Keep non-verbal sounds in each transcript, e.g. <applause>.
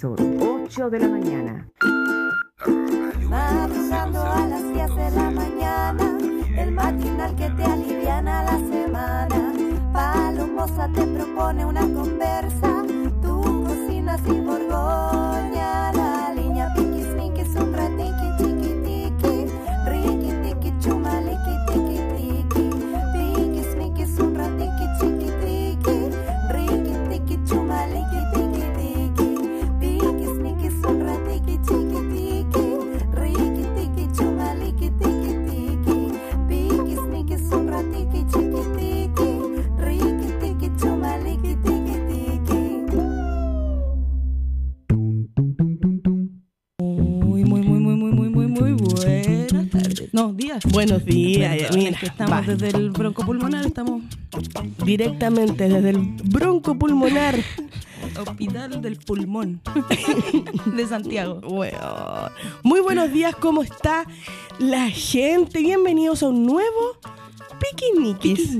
son 8 de la mañana. Madrugando a las 10 de la mañana, el matinal que te aliviana la semana. Palomosa te propone una conversa, días. Buenos días, que estamos va. desde el bronco pulmonar, estamos directamente desde el bronco pulmonar. hospital del pulmón <laughs> de Santiago. Bueno, muy buenos días, ¿cómo está la gente? Bienvenidos a un nuevo Piquiniquis.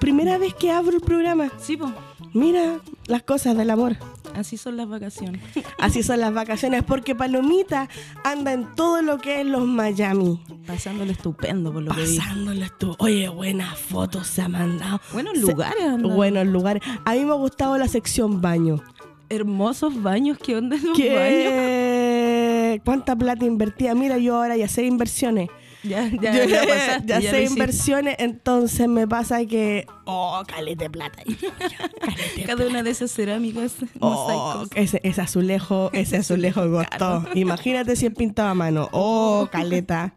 Primera vez que abro el programa. Sí, po, Mira las cosas del amor. Así son las vacaciones. Así son las vacaciones, porque Palomita anda en todo lo que es los Miami. Pasándolo estupendo por lo que vi. Pasándolo tú. Oye, buenas fotos se ha mandado. Buenos Se- lugares, anda. Buenos lugares. A mí me ha gustado la sección baño. Hermosos baños, ¿qué onda esos baños? ¿Qué? ¿Cuánta plata invertía? Mira, yo ahora ya sé inversiones. Ya, <laughs> ya, Yo ya pasaste, ya ya sé inversiones, entonces me pasa que. Oh, calete plata. <laughs> Calete Cada una de esas cerámicas, Oh, ese, ese azulejo, <laughs> ese azulejo costó. Imagínate si es pintado a mano. Oh, caleta.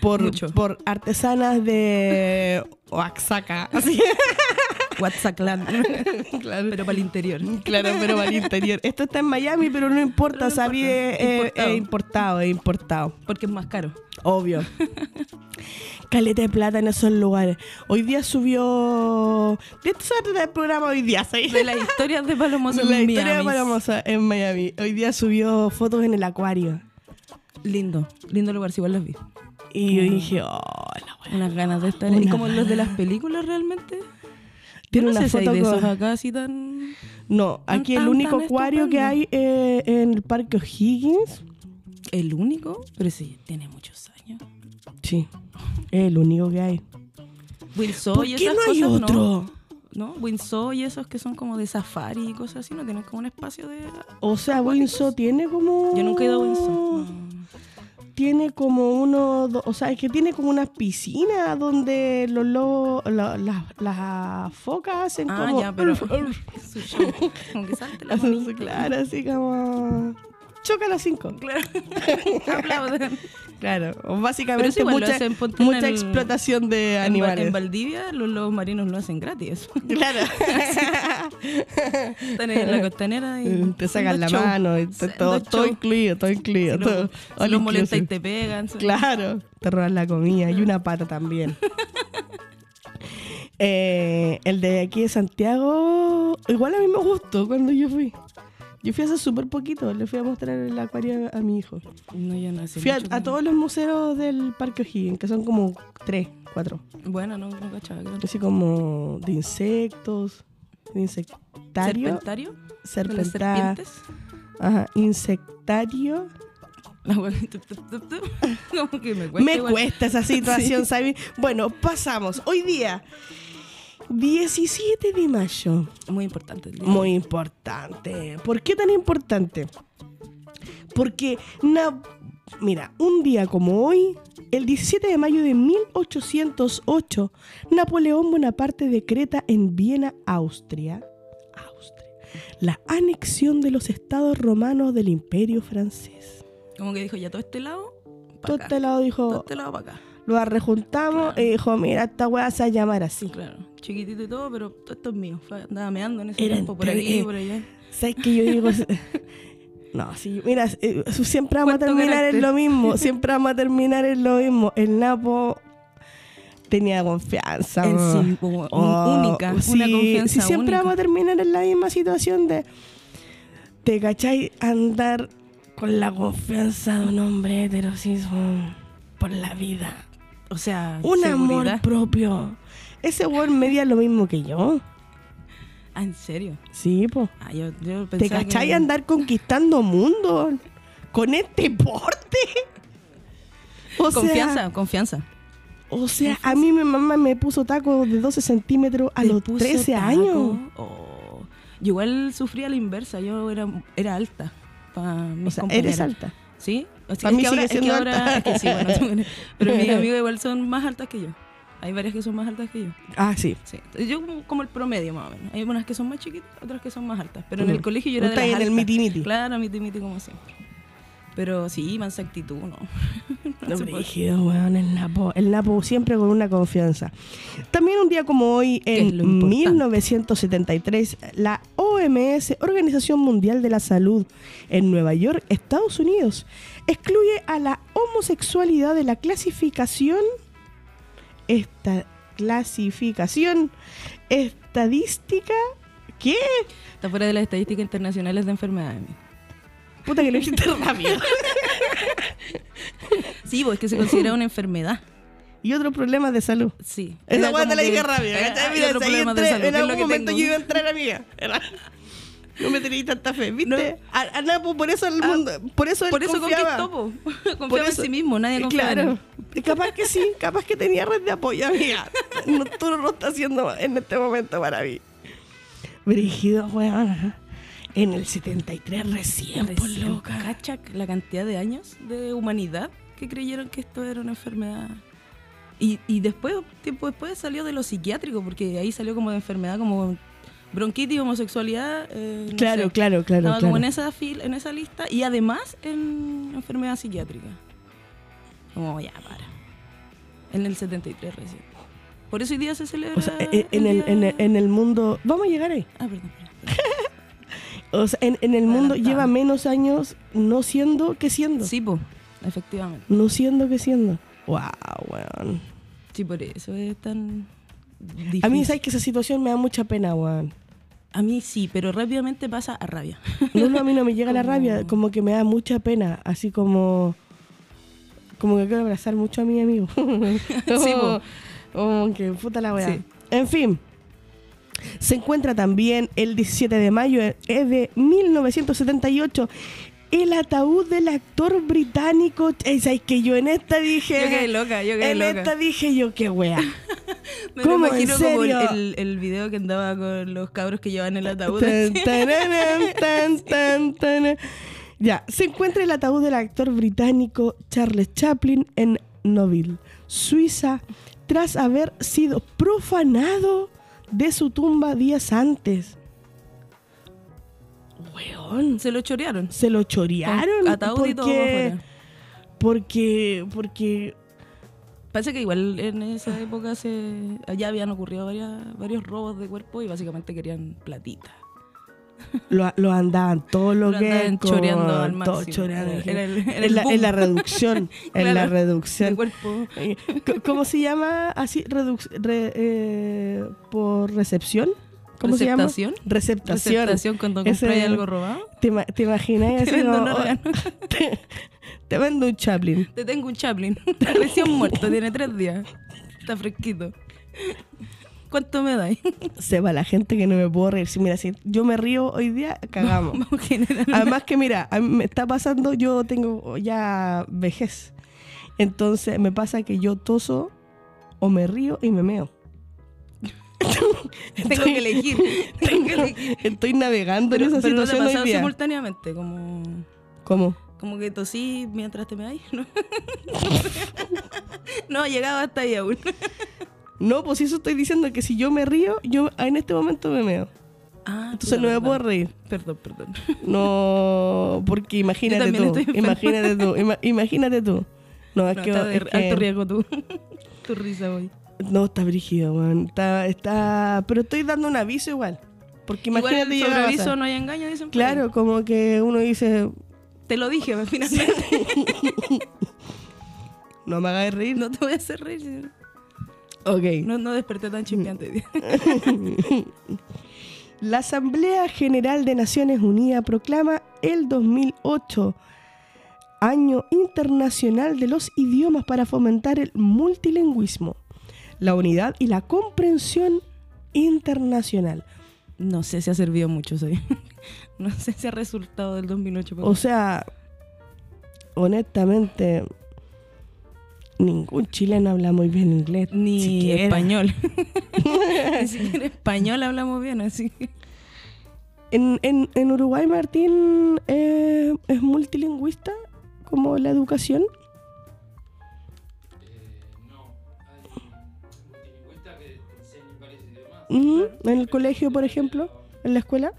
Por, Mucho. por artesanas de Oaxaca. Así. Whatsapp <laughs> claro. pero para el interior. Claro, pero para el interior. Esto está en Miami, pero no importa, no importa. es, es- Importado. es importado, es importado. Porque es más caro. Obvio. <laughs> Caleta de plata en esos lugares. Hoy día subió. ¿De tratar el programa hoy día? ¿sí? De las historias de Palomosa La en historia de Miami. Palomosa en Miami. Hoy día subió fotos en el acuario. Lindo, lindo lugar, si igual las vi. Y yo dije, oh, la wea. Unas ganas de estar ahí. Como los de las películas realmente. Tiene Yo no una sé si hay de esos con- acá así tan... No, Tan, aquí el único acuario que hay eh, en el Parque O'Higgins. ¿El único? Pero sí, tiene muchos años. Sí, es el único que hay. ¿Por y qué esas no hay cosas, otro? ¿no? ¿No? Windsor y esos que son como de safari y cosas así, ¿no tienen como un espacio de... O sea, Windsor tiene como. Yo nunca he ido a Windsor. no. Tiene como uno. do- O sea, es que tiene como unas piscinas donde los lobos. la- la- las focas hacen Ah, como. ya, pero... <laughs> <laughs> su show. Como que salte la claro, así como. Choca a las 5. Claro. <laughs> Aplauden. Claro, básicamente mucha, hacen, ponte en mucha el- explotación de animales. en Valdivia los lobos marinos lo hacen gratis. <laughs> Claro. <laughs> Están en la costanera y te sacan la show. mano, y te- Haciendo todo, todo incluido, todo incluido. Si todo, los, si los molesta y te pegan. Claro, te roban la comida y una pata también. Eh, el de aquí de Santiago, igual a mí me gustó cuando yo fui. Yo fui hace súper poquito, le fui a mostrar el acuario a mi hijo. No, yo no sé. Fui a, todos los museos del Parque O'Higgins, que son como tres, cuatro. Bueno, no, no cachaba. Así como de insectos, de insectario, ¿Serpentario? ¿De las serpenta, serpientes? ajá, insectario. <laughs> Tu. <laughs> Como que me cuesta. Me igual. cuesta esa <laughs> situación, ¿sabes? Bueno, pasamos. Hoy día, 17 de mayo. Muy importante. el día. Muy importante. ¿Por qué tan importante? Porque, na- mira, un día como hoy, el 17 de mayo de 1808, Napoleón Bonaparte decreta en Viena, Austria, Austria, la anexión de los estados romanos del Imperio francés. Como que dijo, ya todo este lado, Todo acá. este lado Todo dijo, este lado para acá. Lo rejuntamos y dijo, mira, esta weá se va a llamar así. Claro, chiquitito y todo, pero todo esto es mío. Andaba meando en ese Era tiempo, por aquí, por allá. ¿Sabes qué yo digo? <laughs> No, sí, mira, eh, siempre vamos a ¿Cuánto terminar carácter? en lo mismo, <laughs> siempre vamos a terminar en lo mismo. El Napo tenía confianza. En sí, como Oh, única, una sí, confianza sí, siempre única. vamos a terminar en la misma situación de, ¿te cachai? Andar con la confianza de un hombre heterosis por la vida. O sea, Un seguridad. amor propio. Ese weón medía lo mismo que yo. Ah, ¿en serio? Sí, po. Ah, yo, yo ¿Te cachai que... andar conquistando mundo con este porte? <laughs> O sea, Confianza, confianza. o sea, a mí mi mamá me puso tacos de 12 centímetros a ¿Te los puso 13 taco? años. Oh. Yo igual sufría la inversa, yo era, era alta. Pa mis O sea, compañeros. eres alta. ¿Sí? O sea, Pa' es mí que ahora, sigue es que siendo ahora- alta. es que sí, bueno, tú eres- pero mis <laughs> amigas igual son más altas que yo. Hay varias que son más altas que yo. Ah, sí. Sí. Yo como, como el promedio más o menos. Hay unas que son más chiquitas, otras que son más altas. Pero en el colegio yo era de las en el miti-miti. Claro, miti miti como siempre. Pero sí, mansa actitud, ¿no? <laughs> No brígido, weón, el Napo. El Napo siempre con una confianza. También un día como hoy, ¿Qué es en lo importante? 1973, la OMS, Organización Mundial de la Salud, en Nueva York, Estados Unidos, excluye a la homosexualidad de la clasificación. Esta clasificación estadística. ¿Qué? Está fuera de las estadísticas internacionales de enfermedades. Puta que lo dijiste rápido. Sí, pues es que se considera una enfermedad. y otros problemas de salud. Sí. Esa como la dije rápido. hay Mira, otro de salud, en lo algún que momento tengo. yo iba a entrar, amiga. Era- No me tenéis tanta fe, ¿viste? No. A, a Napo, por eso el Ah, mundo, por eso él Por eso confiaba. conquistó, po. <laughs> Confiaba Por en sí mismo, nadie confiaba Claro. Capaz que sí, capaz que tenía red de apoyo, amiga. No, tú no lo estás haciendo en este momento para mí. Brígido, weón. En el 73 recién, por Recién, loca. ¿Cacha la cantidad de años de humanidad que creyeron que esto era una enfermedad? Y, y después, tiempo después, salió de lo psiquiátrico, porque ahí salió como de enfermedad, como bronquitis, homosexualidad. eh, no Claro, sé. claro, claro, Estaba claro. como en esa, fil, en esa lista y además en enfermedad psiquiátrica. Como ya, para. En el 73 recién. Por eso hoy día se celebra. O sea, en, en el, en, el, en el mundo... Vamos a llegar ahí. Ah, perdón, perdón, perdón. <laughs> O sea, en, en el mundo Adelantado. lleva menos años no siendo que siendo. Sí, po, efectivamente. No siendo que siendo. Wow, weón. Sí, por eso es tan. Difícil. A mí, ¿sabes que esa situación me da mucha pena, weón? A mí sí, pero rápidamente pasa a rabia. No, no, a mí no me <laughs> llega la rabia, como que me da mucha pena, así como... Como que quiero abrazar mucho a mi amigo. <laughs> Sí, po. Como que puta la weá. Sí. En fin. Se encuentra también el 17 de mayo de 1978 el ataúd del actor británico. ¿Sabes que yo en esta dije... Yo quedé loca, yo quedé en loca. esta dije yo, qué wea. <laughs> Me ¿Cómo, en imagino como el, serio? el, video que andaba con los cabros que llevan el ataúd. <laughs> Tan, tan. Ya, se encuentra el ataúd del actor británico Charles Chaplin en Noville, Suiza, tras haber sido profanado de su tumba días antes. Weón, Se lo chorearon. se lo chorearon. Ataúd y todo por porque, porque, porque Parece que igual en esa época se allá habían ocurrido varias- varios robos de cuerpo y básicamente querían platita. Lo, lo andaban todo lo, Lo que choreando al todo máximo. choreando. Era el- en, el la, en la reducción, <laughs> en la reducción. ¿Cómo se llama? Así, reduc- re- eh, por recepción. ¿Cómo se llama? ¿Receptación? Receptación. Receptación cuando compras algo robado. ¿Te, te imaginas? <laughs> Te vendo como, oh, <laughs> te, te vendo un Chaplin. Te tengo un Chaplin. Recién muerto, tiene tres días. Está fresquito. ¿Cuánto me dais? <laughs> Sepa la gente que no me puedo reír. Si mira, si yo me río hoy día, <laughs> cagamos. Además que mira, a mí me está pasando, yo tengo ya vejez. Entonces me pasa que yo toso o me río y me meo. Tengo que elegir. Tengo que elegir. Estoy navegando en esa pero no te situación hoy día. simultáneamente, como, ¿Cómo? como que tosí mientras te me dais. ¿no? <laughs> no ha llegado hasta ahí aún. No, pues eso estoy diciendo que si yo me río, yo en este momento me meo. Ah, Entonces no me puedo reír. Perdón, perdón. No, porque <laughs> imagínate tú. Imagínate tú. ima- imagínate tú. No, es No, que, está de es que- alto riesgo tú. <laughs> tu risa hoy. No, está brígido, weón. Está, está. Pero estoy dando un aviso igual. Porque imagínate Igual sobre aviso no hay engaño, dicen. Claro, como que uno dice, Te lo dije, finalmente. <laughs> no me hagas reír. no te voy a hacer reír. Ok. No, no desperté tan chispeante. <laughs> La Asamblea General de Naciones Unidas proclama el 2008 Año Internacional de los Idiomas para fomentar el multilingüismo, la unidad y la comprensión internacional. No sé si ha servido mucho, soy. <laughs> No sé si ha resultado del 2008. para O sea, honestamente, ningún chileno habla muy bien inglés. Ni siquiera. español. Ni siquiera español <laughs> <laughs> hablamos bien, así que. En, en, en Uruguay, Martín eh, es multilingüista, como la educación. no, hay multilingüistas que te enseñan varios idiomas. Mm, En el colegio, por ejemplo, en la escuela.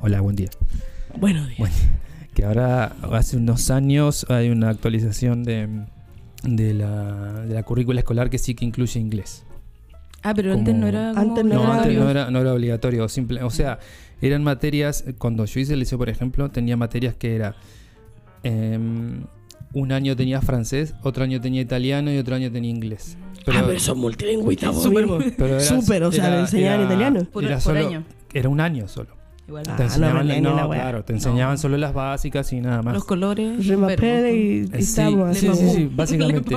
Hola, buen día. Bueno, días. Bueno, que ahora hace unos años hay una actualización de, de, la, de la currícula escolar que sí que incluye inglés. Ah, pero antes no era. como Antes no No, era antes no era, no era obligatorio. Simple, o sea, eran materias. Cuando yo hice el liceo, por ejemplo, tenía materias que era. em, un año tenía francés, otro año tenía italiano y otro año tenía inglés. Pero, ah, pero son multilingüistas, Súper- o sea, era- le enseñaban era- italiano. Por, era solo- año. Era un año solo. Igual. Ah, Te enseñaban, no, claro, te enseñaban solo las básicas y nada más. Los colores. Verbos, y, y Eh, sí, estamos sí, sí, sí, <laughs> básicamente.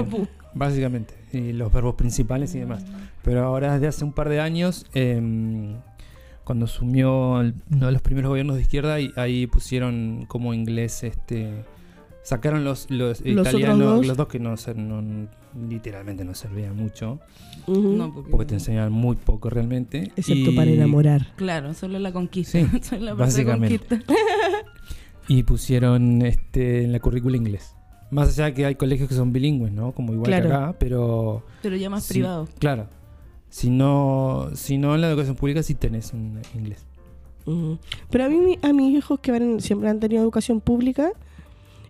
Básicamente. Y los verbos principales y demás. Pero ahora desde hace un par de años, em, cuando asumió el- uno de los primeros gobiernos de izquierda, y ahí pusieron como inglés, este, sacaron los, los, italianos, dos. los dos que no, no- literalmente no servían mucho. No, porque, porque te enseñaban muy poco realmente. Excepto y- para enamorar. Claro, solo la conquista. Sí, <laughs> Solo la parte de básicamente. conquista. <laughs> Y pusieron este, en la currícula inglés. Más allá de que hay colegios que son bilingües, ¿no? Como igual Claro. que acá, pero... Pero ya más Sí, privado. Claro. Si no, si no en la educación pública sí tenés un inglés. Pero a mí, mi- a mis hijos que van- siempre han tenido educación pública,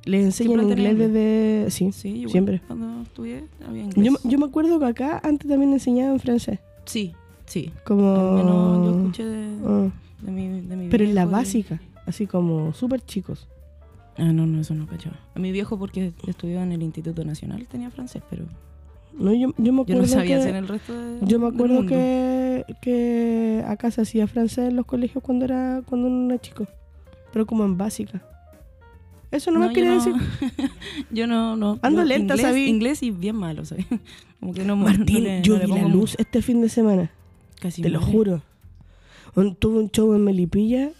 les enseñan inglés desde... Sí, Sí, igual, siempre. Cuando estudié, había inglés. Yo, yo me acuerdo que acá antes también enseñaban francés. Sí, sí. Como... Al menos yo escuché de, Ah, de mi, de mi pero en la y- básica, así como súper chicos. Ah, no, no, eso no cachaba. A mi viejo, porque estudiaba en el Instituto Nacional, tenía francés, pero No, yo, yo me yo acuerdo no sabía que, el resto de. Yo me acuerdo que, que acá se hacía francés en los colegios cuando era cuando uno era chico, pero como en básica. Eso no, me yo quiere no- decir. <laughs> yo no, no. Ando no, lenta, inglés, sabí. Inglés y bien malo, ¿sabes? <laughs> Como que no no Martín, le- yo no vi la luz este fin de semana, Casi te lo juro. Un- tuve un show en Melipilla,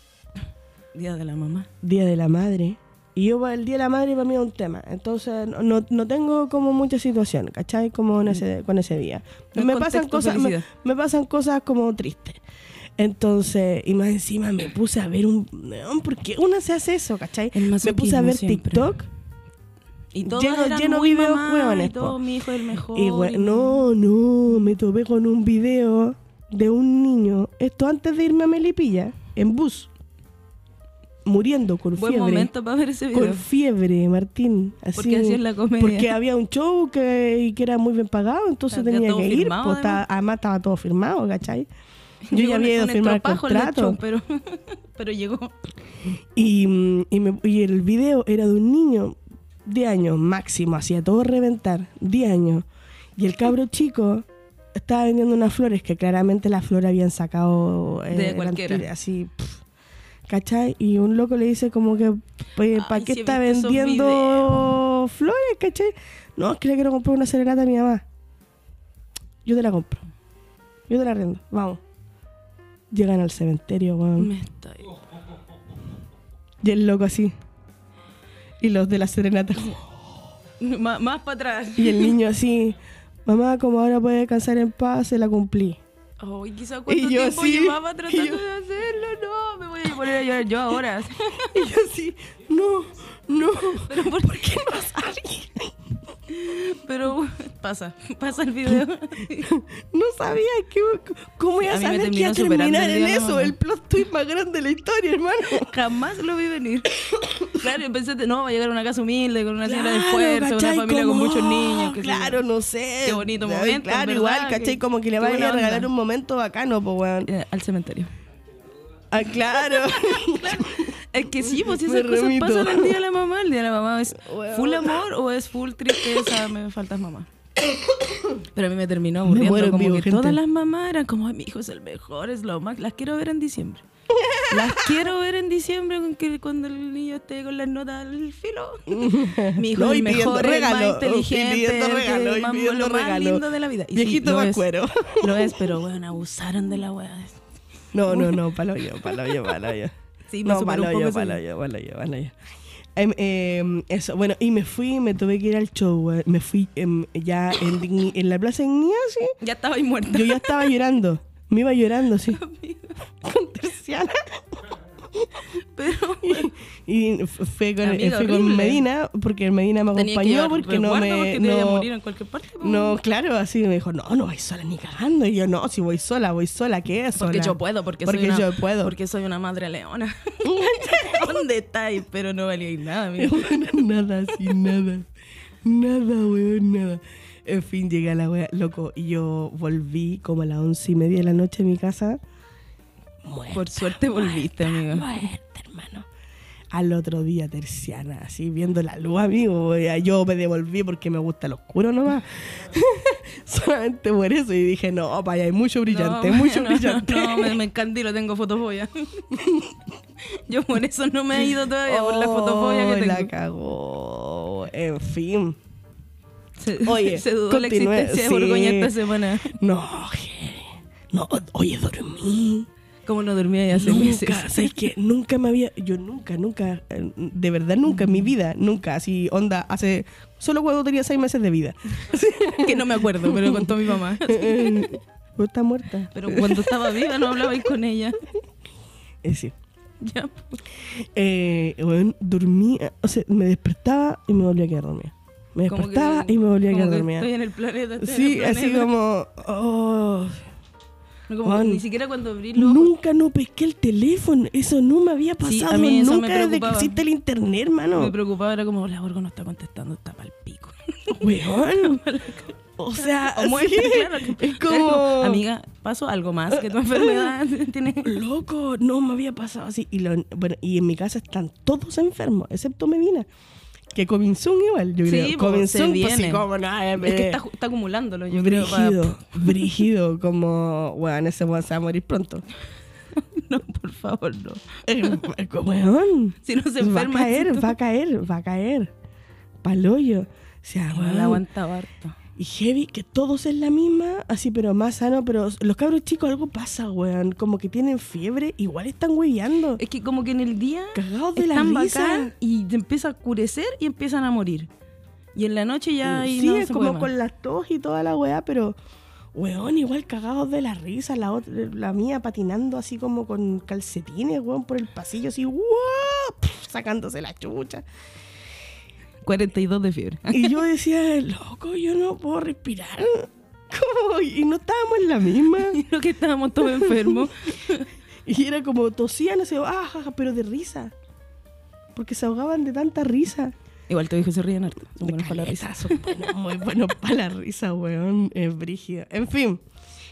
Día de la mamá. Día de la Madre. Y yo el Día de la Madre para mí es un tema. Entonces no, no, no tengo como mucha situación, ¿cachai? Como en ese, con ese día. No me, pasan cosas, me, me pasan cosas como tristes. Entonces, y más encima me puse a ver un... no, ¿Por qué uno se hace eso, cachai? Me puse a ver siempre. TikTok Y todos lleno- eran lleno muy videos mamá, hueones, y todo, mi hijo es el mejor. y güey, y- no, no, me topé con un video de un niño, esto antes de irme a Melipilla, en bus, muriendo con Buen fiebre. momento para ver ese video. Con fiebre, Martín. Así, Porque así es la comedia. Porque había un show que, y que era muy bien pagado, entonces tenía que ir. firmado, pues, además. estaba- además estaba todo firmado, ¿cachai? Yo Llegó ya había ido a firmar el contrato. show, pero, <laughs> pero llegó. Y, y, me- y el video era de un niño de años máximo, hacía todo reventar, 10 años. Y el cabro chico estaba vendiendo unas flores que claramente las flores habían sacado eh, De cualquiera. así, pf, ¿cachai? Y un loco le dice como que, ¿para qué está vendiendo flores, cachai? No, es que le quiero comprar una serenata a mi mamá. Yo te la compro. Yo te la rendo. Vamos. Llegan al cementerio, weón. Me ahí. Y el loco así. Y los de la serenata. <laughs> Má- más para atrás. Y el niño así. Mamá, como ahora puede descansar en paz, se la cumplí. Ay, quizá cuánto Y yo tiempo así, llevaba y tratando yo- de hacerlo. No, me voy a poner a llorar yo ahora. <laughs> Y yo así, no, no. <laughs> Pero ¿por, qué no pasa, <laughs> pasa el video. <laughs> No sabía que, cómo iba a saber que iba a terminar en eso. El plot twist más grande de la historia, hermano. <laughs> Jamás lo vi venir. Claro, pensé, no, va a llegar a una casa humilde con una señora de Claro, esfuerzo, una familia con muchos niños. yo. Claro, no sé. Qué bonito momento, Claro, en igual, verdad, ¿cachai? que- Como que le vaya a regalar onda. un momento bacano, pues, weón. Eh, al cementerio. Ah, claro. Es que sí, pues si esas cosas remito. pasan el día de la mamá. El día de la mamá es full amor o es full tristeza, me faltas mamá. Pero a mí me terminó Me aburriendo en como vivo, que gente. todas las mamás eran como, "Ay, mi hijo es el mejor, es lo más, las quiero ver en diciembre. Las quiero ver en diciembre con que cuando el niño esté con las notas al filo. Mi hijo No, es y el mejor, el regalo, más inteligente, el regalo, más- pidiendo lo más regalo. lindo de la vida. Y sí, Viejito lo es. Lo es, pero bueno, abusaron de la wea. No, no, no, palo yo, palo yo, palo yo. Sí, me No, palo yo, palo yo, palo yo, palo yo. Em, em, eso, bueno, y me fui, me tuve que ir al show, güey. me fui em, ya en, en la plaza Dignidad, sí. Ya estaba ahí muerta. Yo ya estaba llorando, me iba llorando, sí. <laughs> Con terciana. <laughs> Pero Y f- fue con, fui con. Medina, porque Medina me acompañó, porque no me... porque te no- morir en cualquier parte. No, claro, así me dijo, no, no vais sola ni cagando. Y yo, no, si voy sola, voy sola, ¿qué es Porque yo puedo, porque, Porque soy una, yo puedo. Porque soy una madre leona. <laughs> <laughs> ¿Dónde estáis? Pero no valíais nada, amigo. nada, así, nada. Nada, weón, nada. En fin, llegué a la wea, loco, y yo volví como a las once y media de la noche a mi casa. Muerta, Por suerte volviste, amiga. muerta, hermano. Al otro día, terciana, así, viendo la luz, amigo. Yo me devolví porque me gusta el oscuro nomás. <laughs> Solamente por eso. Y dije, no, vaya, hay mucho brillante, No, mucho <laughs> no, brillante. No, me, me encandilo, tengo fotofobia. <laughs> Yo por eso no me he ido todavía, por la fotofobia Oh, que la tengo. cagó. En fin. Se, Oye, se dudó la existencia sí. de Borgoña esta semana. No, no, oye, dormí. ¿Cómo no dormía ya hace meses? Nunca, <laughs> ¿sabes qué? Nunca me había, yo nunca, nunca, eh, de verdad nunca en mi vida, nunca, así, onda, hace, solo cuando tenía seis meses de vida. <laughs> que no me acuerdo, pero lo contó mi mamá. <laughs> Eh, Está muerta. Pero cuando estaba viva no hablabais con ella. Eh, sí. Ya. Eh, bueno, dormía, o sea, me despertaba y me volvía a quedar dormida. Me despertaba que- y me volvía a quedar que dormida. Estoy en el planeta. en Sí, así como, oh, como Juan, ni siquiera cuando abrí los ojos. Nunca no pesqué el teléfono. Eso no me había Sí, pasado a mí nunca desde que existe el internet, hermano. Me preocupaba, era como, la Borgo no está contestando, está pa'l pico. <laughs> Weón. <laughs> O sea, <laughs> O sí, claro. es como... Amiga, pasó algo más que tu enfermedad tiene. Loco, no me había pasado así. Y, lo- bueno, y en mi casa están todos enfermos, excepto Medina. Que Cominzún igual, yo Sí, creo. po, Cominzún, se pues sí, viene. como no, eh, Es que está, está acumulándolo, yo creo. pa- Brígido, <laughs> brígido, como, weón, ese weón se va a morir pronto. <laughs> No, por favor, no. Weón. Si no se va a enferma. caer, va a caer, va a caer. Paloyo. O sea, weón, harto. Y heavy, que todos es la misma, así, pero más sano. Pero los cabros chicos, algo pasa, weón. Como que tienen fiebre, igual están hueveando. Es que como que en el día Cagados de la están risa. bacán y te empieza a oscurecer y empiezan a morir. Y en la noche ya sí, no es se como con las tos y toda la weá, pero, weón, igual cagados de la risa. La, otra, la mía patinando así como con calcetines, weón, por el pasillo, así. Pf, <laughs> sacándose la chucha. 42 de fiebre. Y yo decía, loco, yo no puedo respirar. <laughs> ¿Cómo? Y no estábamos en la misma. <laughs> Y lo que estábamos todos enfermos. <laughs> Y era como tosían, así, ah, pero de risa. Porque se ahogaban de tanta risa. Igual tu hijo se ríen harto. Son buenos para la risa. Caleta, son buenos, muy buenos para la risa, weón. Es brígido. En fin,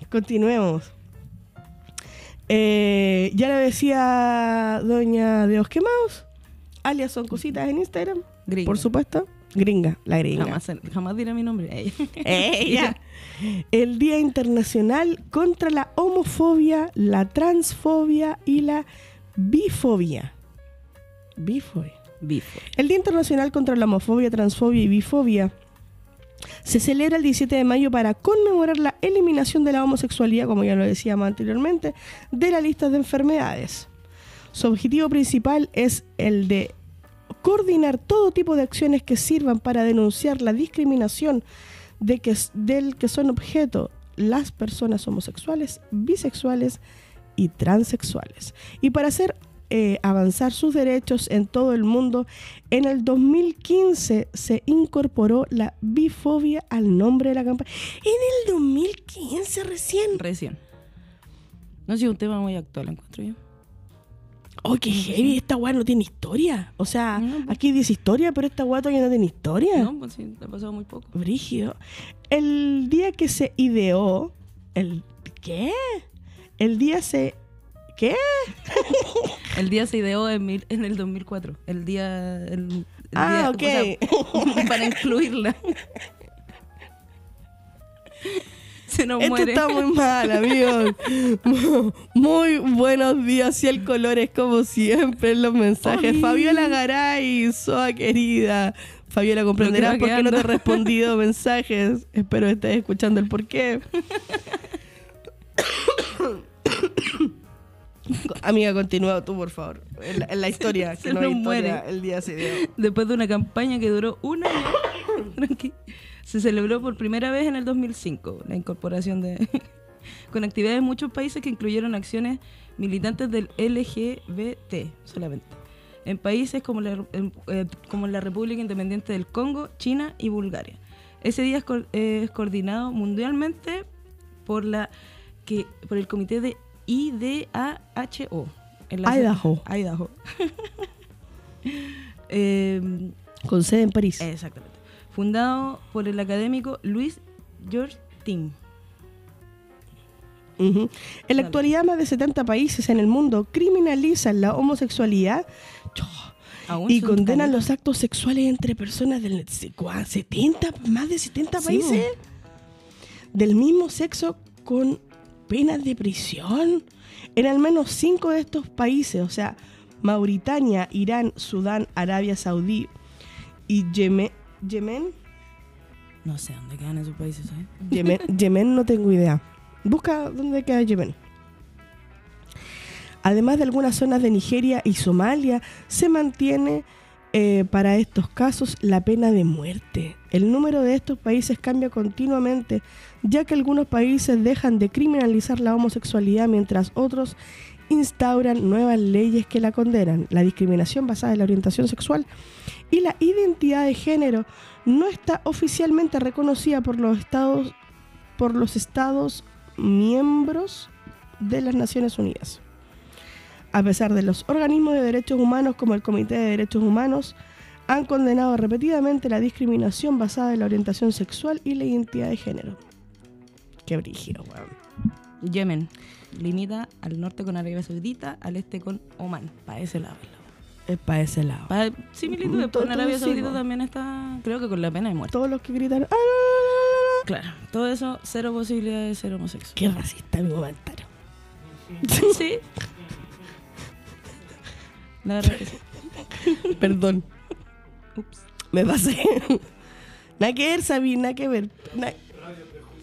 continuemos. Eh, ya le decía doña de los quemados, alias son cositas en Instagram, Gringa. por supuesto. Gringa, la gringa. Jamás, jamás diré mi nombre. Ella. <laughs> El Día Internacional contra la Homofobia, la Transfobia y la Bifobia. Bifobia. Bifo. El Día Internacional contra la Homofobia, Transfobia y Bifobia se celebra el 17 de mayo para conmemorar la eliminación de la homosexualidad, como ya lo decíamos anteriormente, de la lista de enfermedades. Su objetivo principal es el de coordinar todo tipo de acciones que sirvan para denunciar la discriminación de que, del que son objeto las personas homosexuales, bisexuales y transexuales. Y para hacer eh, avanzar sus derechos en todo el mundo, en el 2015 se incorporó la bifobia al nombre de la campaña. En el 2015 recién. Recién. No sé, un tema muy actual, encuentro yo. Oh, qué heavy, esta weá no tiene historia. O sea, No, pues. aquí dice historia, pero esta weá todavía no tiene historia. No, pues sí, ha pasado muy poco. Brígido. El día que se ideó, el ¿qué? El día se ¿qué? <laughs> El día se ideó en, mil- en el 2004. El día. El, el Ah, día- ok. o sea, <laughs> para incluirla. <laughs> Se Se nos Esto muere. está muy mal, amigos. <laughs> Muy buenos días y el color es como siempre en los mensajes. Oli. Fabiola Garay, Soa querida. Fabiola, comprenderás por qué no te he respondido <laughs> mensajes. Espero estés escuchando el porqué. <coughs> Amiga, continúa tú, por favor. En la, en la historia, Se que no hay historia, muere. el día siguiente. Después de una campaña que duró un año, <coughs> tranqui, se celebró por primera vez en el 2005 la incorporación de <laughs> con actividades en muchos países que incluyeron acciones militantes del LGBT solamente. En países como la, en- eh, como la República Independiente del Congo, China y Bulgaria. Ese día es, co- eh, es coordinado mundialmente por la que por el comité de IDAHO. en la- Idaho. Idaho. Em, <laughs> Con sede en París. Exactamente. Fundado por el académico Luis George Tim. Ujú. En la actualidad, más de 70 países en el mundo criminalizan la homosexualidad y condenan los actos sexuales entre personas del se- cua- 70, más de 70 Sí, países del mismo sexo con penas de prisión en al menos 5 de estos países, o sea, Mauritania, Irán, Sudán, Arabia Saudí y Yemen. Yemen, No sé dónde quedan esos países. ¿eh? Yemen, <laughs> Yemen no tengo idea. Busca dónde queda Yemen. Además de algunas zonas de Nigeria y Somalia, se mantiene eh, para estos casos la pena de muerte. El número de estos países cambia continuamente, ya que algunos países dejan de criminalizar la homosexualidad mientras otros instauran nuevas leyes que la condenan. La discriminación basada en la orientación sexual y la identidad de género no está oficialmente reconocida por los estados por los estados miembros de las Naciones Unidas. A pesar de los organismos de derechos humanos como el Comité de Derechos Humanos han condenado repetidamente la discriminación basada en la orientación sexual y la identidad de género. Qué brígido, weón. Yemen. Limita al norte con Arabia Saudita, al este con Oman. Para ese lado. Es para ese lado. Para similitudes, Todo- porque en Arabia todo Saudita también está, creo que con la pena de muerte. Todos los que gritan, ¡Ah! Claro, todo eso, cero posibilidad de ser homosexual. qué racista mi comentario. <laughs> Sí. La verdad que sí. <laughs> Perdón, Ups. me pasé. nada que ver, Sabi, nada que ver. Na-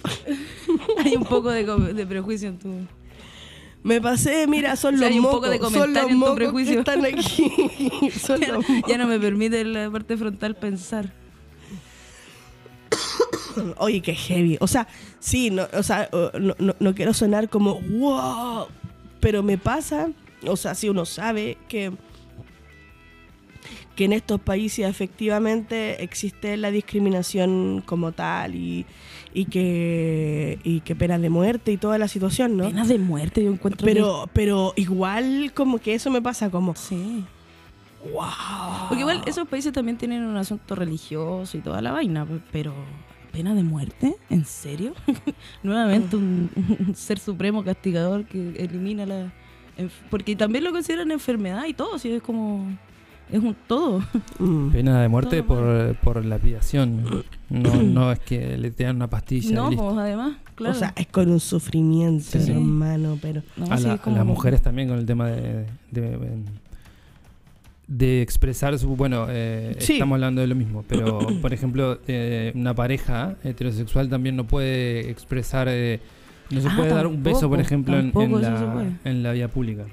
<laughs> Hay un poco de, de prejuicio en tu... Me pasé, mira, son O sea, los hay un mocos. poco de son los en tu mocos que están aquí. <laughs> son Ya no, los ya no me permite la parte frontal pensar. <coughs> Oye, qué heavy. O sea, sí, no, o sea, no, no- no quiero sonar como wow, pero me pasa, o sea, si uno sabe que que en estos países efectivamente existe la discriminación como tal y, y que y que pena de muerte y toda la situación, ¿no? Pena de muerte, yo encuentro Pero pero igual como que eso me pasa como Sí. wow. Porque igual esos países también tienen un asunto religioso y toda la vaina, pe- pero ¿pena de muerte? ¿En serio? <laughs> Nuevamente un, un ser supremo castigador que elimina la... Porque también lo consideran enfermedad y todo, si es como... Es un todo. Mm. Pena de muerte por, por lapidación. No, no es que le te dan una pastilla. no, pues además, claro. O sea, es con un sufrimiento, Sí, hermano, pero No, a, sí, la- es como- a las mujeres también con el tema de, de, de expresar su bueno eh, Sí. estamos hablando de lo mismo pero <coughs> por ejemplo eh, una pareja heterosexual también no puede expresar eh, no se Ah, puede dar un beso por ejemplo en, en la, en la vía pública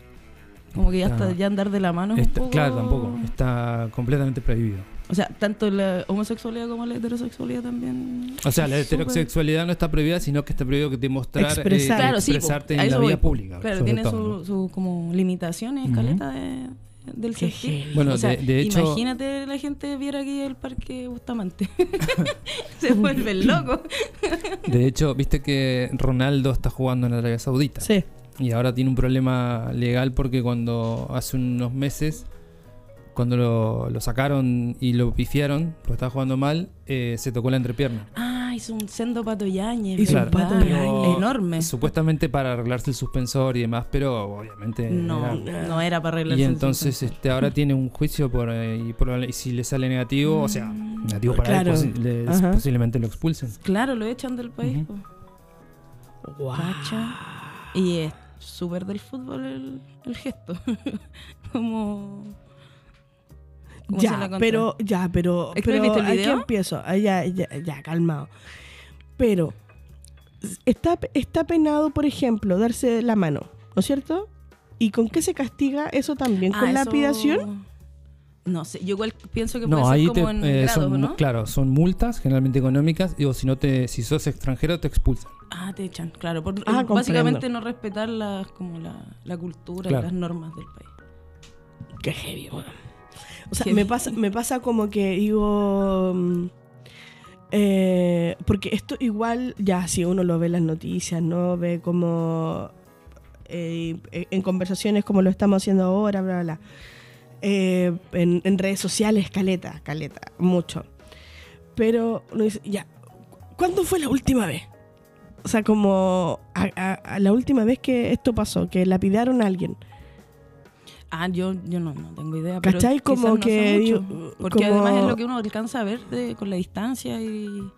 Como que ya Está- ya andar de la mano es un Está- poco- claro tampoco está completamente prohibido O sea, tanto la homosexualidad como la heterosexualidad también. o sea la heterosexualidad no está prohibida sino que está prohibido que eh, Expresar. Claro, sí, po, expresarte en la voy, vía pública Claro, tiene todo, su, ¿no? su como limitaciones, escaleta de, del heavy. Bueno, O sea, de, de hecho, imagínate la gente viera aquí el parque Bustamante. <laughs> Se vuelven locos. <laughs> de hecho, viste que Ronaldo está jugando en Arabia Saudita. sí. Y ahora tiene un problema legal porque cuando hace unos meses, cuando lo, lo sacaron y lo pifiaron, porque estaba jugando mal, eh, se tocó la entrepierna. Ah, hizo un sendo pato Yáñez, Hizo ¿verdad? un Pato Yáñez. Enorme. Supuestamente para arreglarse el suspensor y demás, pero obviamente. No, era- no era para arreglar Y entonces este ahora tiene un juicio por, eh, y, por- y si le sale negativo, o sea, negativo para Claro. él, posi- le- Ajá. posiblemente lo expulsen. Claro, lo echan del país. ¿Cacha? Y es súper del fútbol el, el gesto. <laughs> como. Ya, pero, ya, pero, ¿Es que pero el aquí empiezo. Ah, ya, ya, ya, calmado. Pero, está, está penado, por ejemplo, darse la mano, ¿no es cierto? ¿Y con qué se castiga eso también? ¿Con Ah, eso- lapidación? No sé, yo igual pienso que No, puede ahí ser te, como en eh, grados, son, ¿no? claro, son multas generalmente económicas y o si no te, si sos extranjero te expulsan. Ah, te echan, claro. Por, Ah, eh, básicamente no respetar las, como la, la cultura Claro. y las normas del país. Qué heavy, weón. O sea, Heavy. me pasa, me pasa como que digo. mm, eh, porque esto igual, ya si uno lo ve en las noticias, ¿no? Ve como. eh, en conversaciones como lo estamos haciendo ahora, bla, bla, bla. Eh, en, en redes sociales, caleta, caleta, mucho. Pero uno dice, ya, ¿cuándo fue la última vez? O sea, como a- a- a la última vez que esto pasó, que lapidaron a alguien. Ah, yo, yo no, no tengo idea. pero ¿Cachai? quizás Como no que mucho, porque como- además es lo que uno alcanza a ver de- con la distancia y,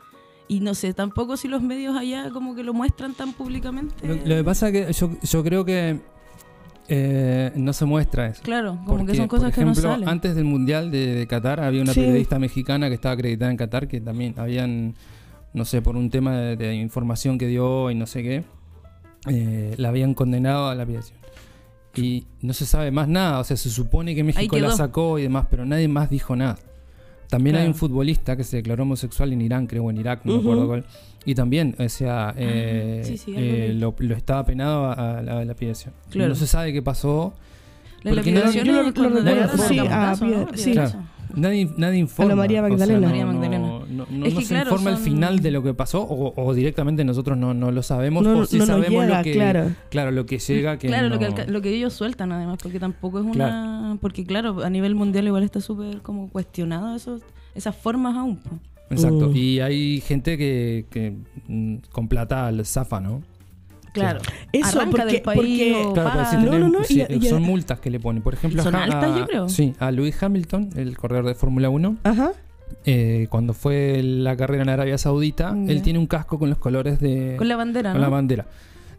y no sé, tampoco si los medios allá como que lo muestran tan públicamente. Lo, lo que pasa es que yo, yo creo que eh, no se muestra eso. Claro, como que son cosas por que no ejemplo, salen. antes del Mundial de, de Qatar había una Sí. periodista mexicana que estaba acreditada en Qatar que también habían, no sé, por un tema de, de información que dio y no sé qué, eh, la habían condenado a la aviación. Y no se sabe más nada, o sea, se supone que México la sacó y demás, pero nadie más dijo nada. También hay Claro. un futbolista que se declaró homosexual en Irán, creo, o en Irak, no me Ujú. acuerdo cuál. Y también, o sea, eh, sí, sí, eh, lo, lo estaba penado a, a la, a la apiación. Claro. No se sabe qué pasó. La porque no- yo lo- lo cuando recuerdo, sí, el a ¿no? sí. Lapidazo. Nadie, nadie informa. María o sea, Magdalena. no- María no- Magdalena. No, no- Es no que se claro, informa el son- final de lo que pasó o, o directamente nosotros no, no lo sabemos No, o si no nos sabemos llega, lo que claro. claro, lo que llega que Claro, lo, que lo ellos sueltan además, porque tampoco es una... Claro. Porque claro, a nivel mundial igual está súper como cuestionado eso, esas formas aún. Exacto. Mm. Y hay gente que, que mm, con plata al zafa, ¿no? Claro. Eso, Arranca porque, del país porque o Claro, paga. pero si No, tenés- no, no, sí, y- y- son multas que le ponen. Por ejemplo, Son a- altas, a- yo creo. Sí, a Lewis Hamilton, el corredor de Fórmula 1, Ajá. Eh, cuando fue la carrera en Arabia Saudita, él tiene un casco con los colores de, Con la bandera, con ¿no? la bandera.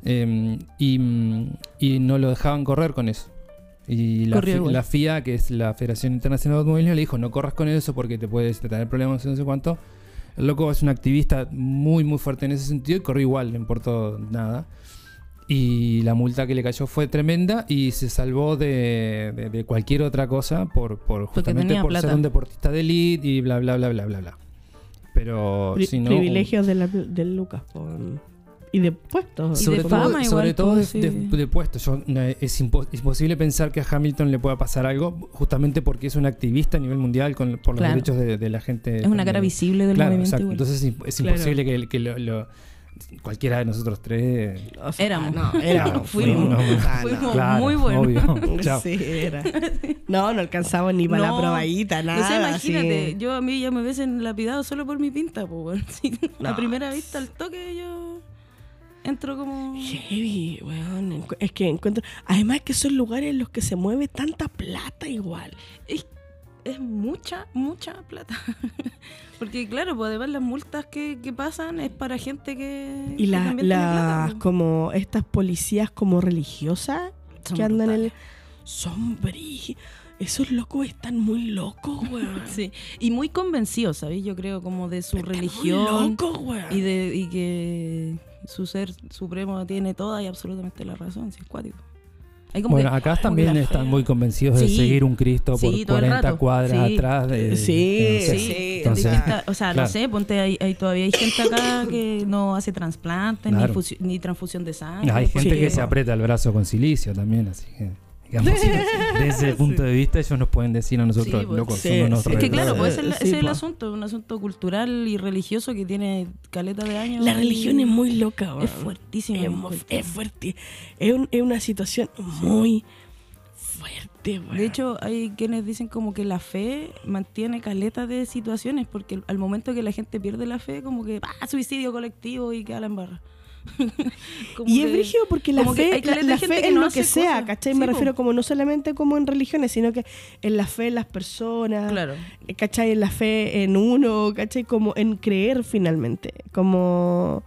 Eh, y, y no lo dejaban correr con eso. Y la, Corrió FIA, que es la Federación Internacional de Automovilismo, le dijo, no corras con eso porque te puedes tener problemas, no sé cuánto. El loco es un activista muy, muy fuerte en ese sentido y corrió igual, no importó nada. Y la multa que le cayó fue tremenda y se salvó de, de- de cualquier otra cosa por, por justamente por ser un deportista de elite y bla, bla, bla, bla, bla, bla. Pero Pri- si no... privilegios de la- del Lucas. po. Y de puestos. Y sobre de todo, fama sobre igual, todo pues, de, sí. de- de puestos. Yo, no, es impo- imposible pensar que a Hamilton le pueda pasar algo, justamente porque es un activista a nivel mundial con, por los Claro. derechos de, de la gente. Es una cara visible del Claro, movimiento exacto. igual. Entonces es, Claro. imposible que, que lo, lo- cualquiera de nosotros tres. O sea, Éramos. No, <laughs> éramos. Fuimos. No. Fuimos. Claro, muy bueno. obvio. <laughs> Chao. Sí, era. <laughs> No, no alcanzamos ni para la probadita, nada. Sé, imagínate, yo a mí ya me hubiesen lapidado solo por mi pinta, pues, bueno. Sí, No. A primera vista, al toque, yo entro como... Heavy, weón. Es que encuentro. Además, que son lugares en los que se mueve tanta plata igual. Es, es mucha, mucha plata. Porque claro, pues además las multas que, que pasan es para gente que, Y que las, pues. como estas policías como religiosas Son que andan en el. brutales. Son brí- Esos locos están muy locos, weón. <laughs> Sí, y muy convencidos, ¿sabes? Yo creo como de su Están muy religión locos, y de y que su ser supremo tiene toda y absolutamente la razón, si es cuático. Hay como Bueno, que- acá también están fea. muy convencidos de Sí. seguir un Cristo por Sí, todo el 40 rato. cuadras Sí. atrás. De, Sí, no sé. Sí, Sí, Entonces, o sea, claro. no sé, ponte ahí, ahí todavía hay gente acá <coughs> que no hace trasplantes Claro. ni, ni transfusión de sangre. Hay gente que se aprieta el brazo con silicio también, así que, digamos, <laughs> desde ese punto de vista, ellos nos pueden decir a nosotros, Sí, pues, locos, sí, son unos sí. Es que claro, pues ese es, el- Sí, ese es el po. asunto, un asunto cultural y religioso que tiene caleta de años. La religión es muy loca, weón. Es fuertísima. Es, mu- es fuerte. Es, un- es una situación muy fuerte, weón. De hecho, hay quienes dicen como que la fe mantiene caleta de situaciones, porque al- momento que la gente pierde la fe, como que ¡ah! suicidio colectivo y queda la embarra. <laughs> Y es brígido porque la fe, la, en no lo que sea, cosas. ¿cachai? Sí, Me po. refiero como no solamente como en religiones, sino que en la fe en las personas, Claro. ¿cachai? En la fe en uno, ¿cachai? Como en creer finalmente, como...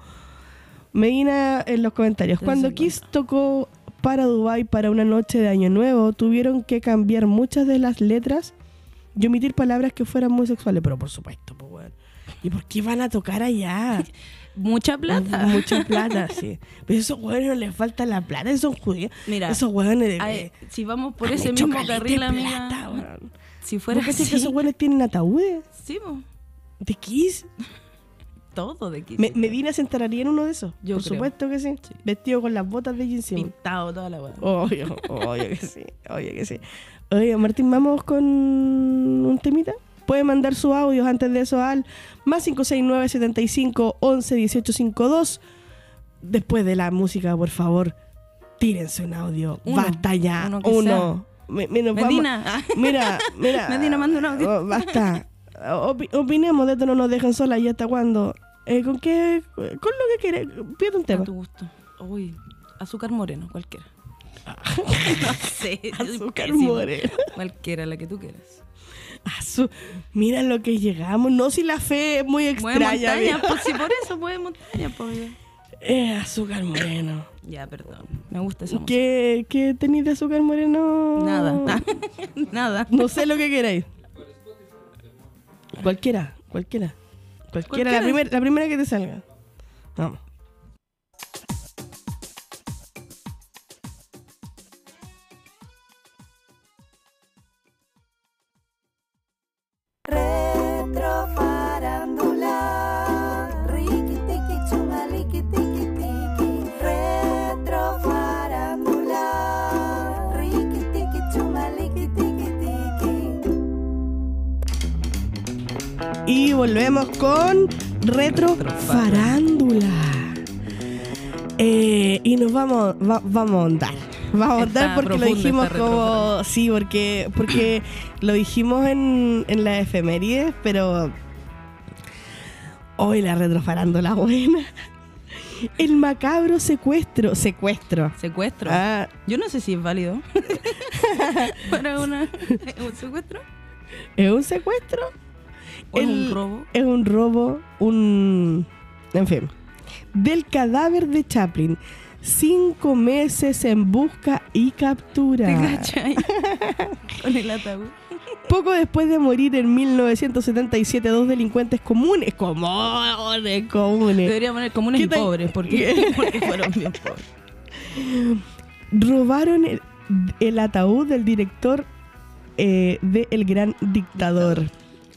Medina en los comentarios. Cuando Kiss tocó para Dubai para una noche de Año Nuevo, tuvieron que cambiar muchas de las letras y omitir palabras que fueran muy sexuales. Pero por supuesto, pues, weón. ¿Y por qué van a tocar allá? <laughs> Mucha plata. <laughs> Mucha plata, sí. Pero esos hueones no les falta la plata, esos judíos. Mira, esos hueones de. Ay, si vamos por ese mismo carril, amiga. plata. Si fuera ¿Por qué así, que esos hueones tienen ataúdes? sí, ¿De Kiss? todo de Kiss. Me- Medina se enteraría en uno de esos. Yo Por creo. supuesto que sí. Sí. Vestido con las botas de Jim. Pintado toda la weá. Obvio, obvio que sí, obvio que sí. Oye, Martín, vamos con un temita. Puede mandar sus audios antes de eso al más 569 75 11 18 52. Después de la música, por favor, tírense un audio. Uno, Basta ya. uno que Uno. Me- me- nos vamos- Medina. ah, Mira, mira. <laughs> Medina, manda un audio. Oh, basta. Opi- opinemos de esto, no nos dejen solas. ¿Y hasta cuándo? Eh, ¿Con qué? Con lo que quieras. Pide un A tema. tu gusto. Uy, azúcar moreno, cualquiera. <laughs> no sé. <laughs> Azúcar moreno. Cualquiera, la que tú quieras. Azu- Mira lo que llegamos. No si la fe es muy Mueve extraña. montaña, pues si por eso mueve montaña, pues. Eh, azúcar moreno. Ya, perdón. Me gusta esa música. ¿Qué, qué tenéis de azúcar moreno? Nada. <laughs> Nada. No sé lo que queráis. Cualquiera, cualquiera. Cualquiera, la, primer- la primera que te salga. Vamos. Volvemos con Retro Farándula. Eh, y nos vamos, va- vamos a ahondar. Vamos a Está porque lo dijimos como. Sí, porque, porque <clears throat> lo dijimos en, en la efemérides, pero. Hoy la retrofarándula <laughs> buena. El macabro secuestro. Secuestro. Secuestro. Ah, Yo no sé si es válido. <laughs> Para una, un secuestro. ¿Es un secuestro? ¿O es un robo? Es un robo, un... En fin. Del cadáver de Chaplin. Cinco meses en busca y captura. ¿Te? <laughs> Con el ataúd. Poco después de morir en 1977, dos delincuentes comunes, comunes, comunes, Debería poner comunes ¿Qué y pobres, porque, <laughs> <laughs> porque fueron bien pobres. robaron el, el ataúd del director eh, de El Gran Dictador.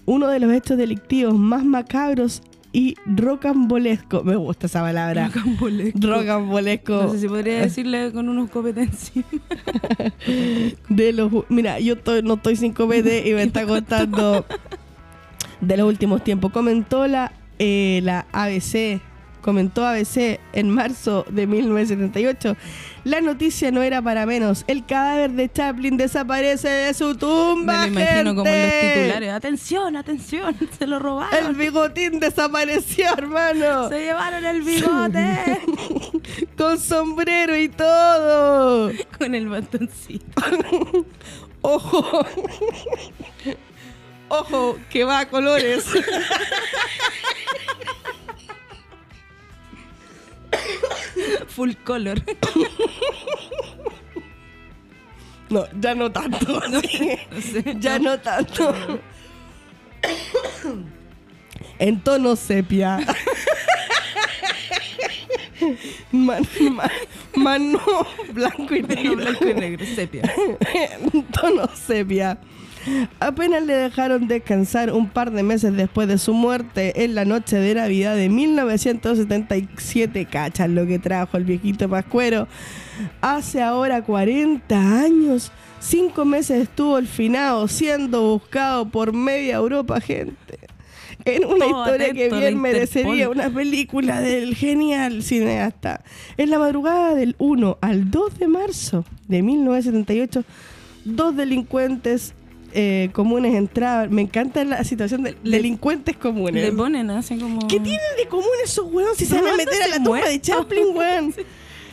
Uno de los hechos delictivos más macabros y rocambolescos. Me gusta esa palabra. Rocambolesco. Rocambolesco. No sé si podría decirle con unos copetes encima. <laughs> de los mira yo estoy- no estoy sin copete y me está contando de los últimos tiempos comentó la eh, la ABC comentó ABC en marzo de 1978 la noticia no era para menos el cadáver de Chaplin desaparece de su Me tumba lo imagino como en los titulares. Atención, atención, <laughs> se lo el robaron. bigotín desapareció hermano Se llevaron el bigote <laughs> con sombrero y todo <laughs> con el bastoncito. Ojo. Ojo, que va a colores. Full color. No, ya no tanto. <laughs> sí. Ya no tanto. En tono sepia. Man, man- mano blanco y negro. blanco y negro, sepia. en tono sepia. Apenas le dejaron descansar un par de meses después de su muerte en la noche de Navidad de 1977. Cachas lo que trajo el viejito Pascuero. Hace ahora 40 años. Cinco meses estuvo el finado siendo buscado por media Europa, gente. En una Todo historia que bien merecería una película del genial cineasta. En la madrugada del 1 al 2 de marzo de 1978, dos delincuentes eh, comunes entraban. Me encanta la situación de delincuentes comunes. Le ponen así como. ¿Qué tienen de común esos huevos si se van a meter a la tumba de. Chaplin, <laughs> weón?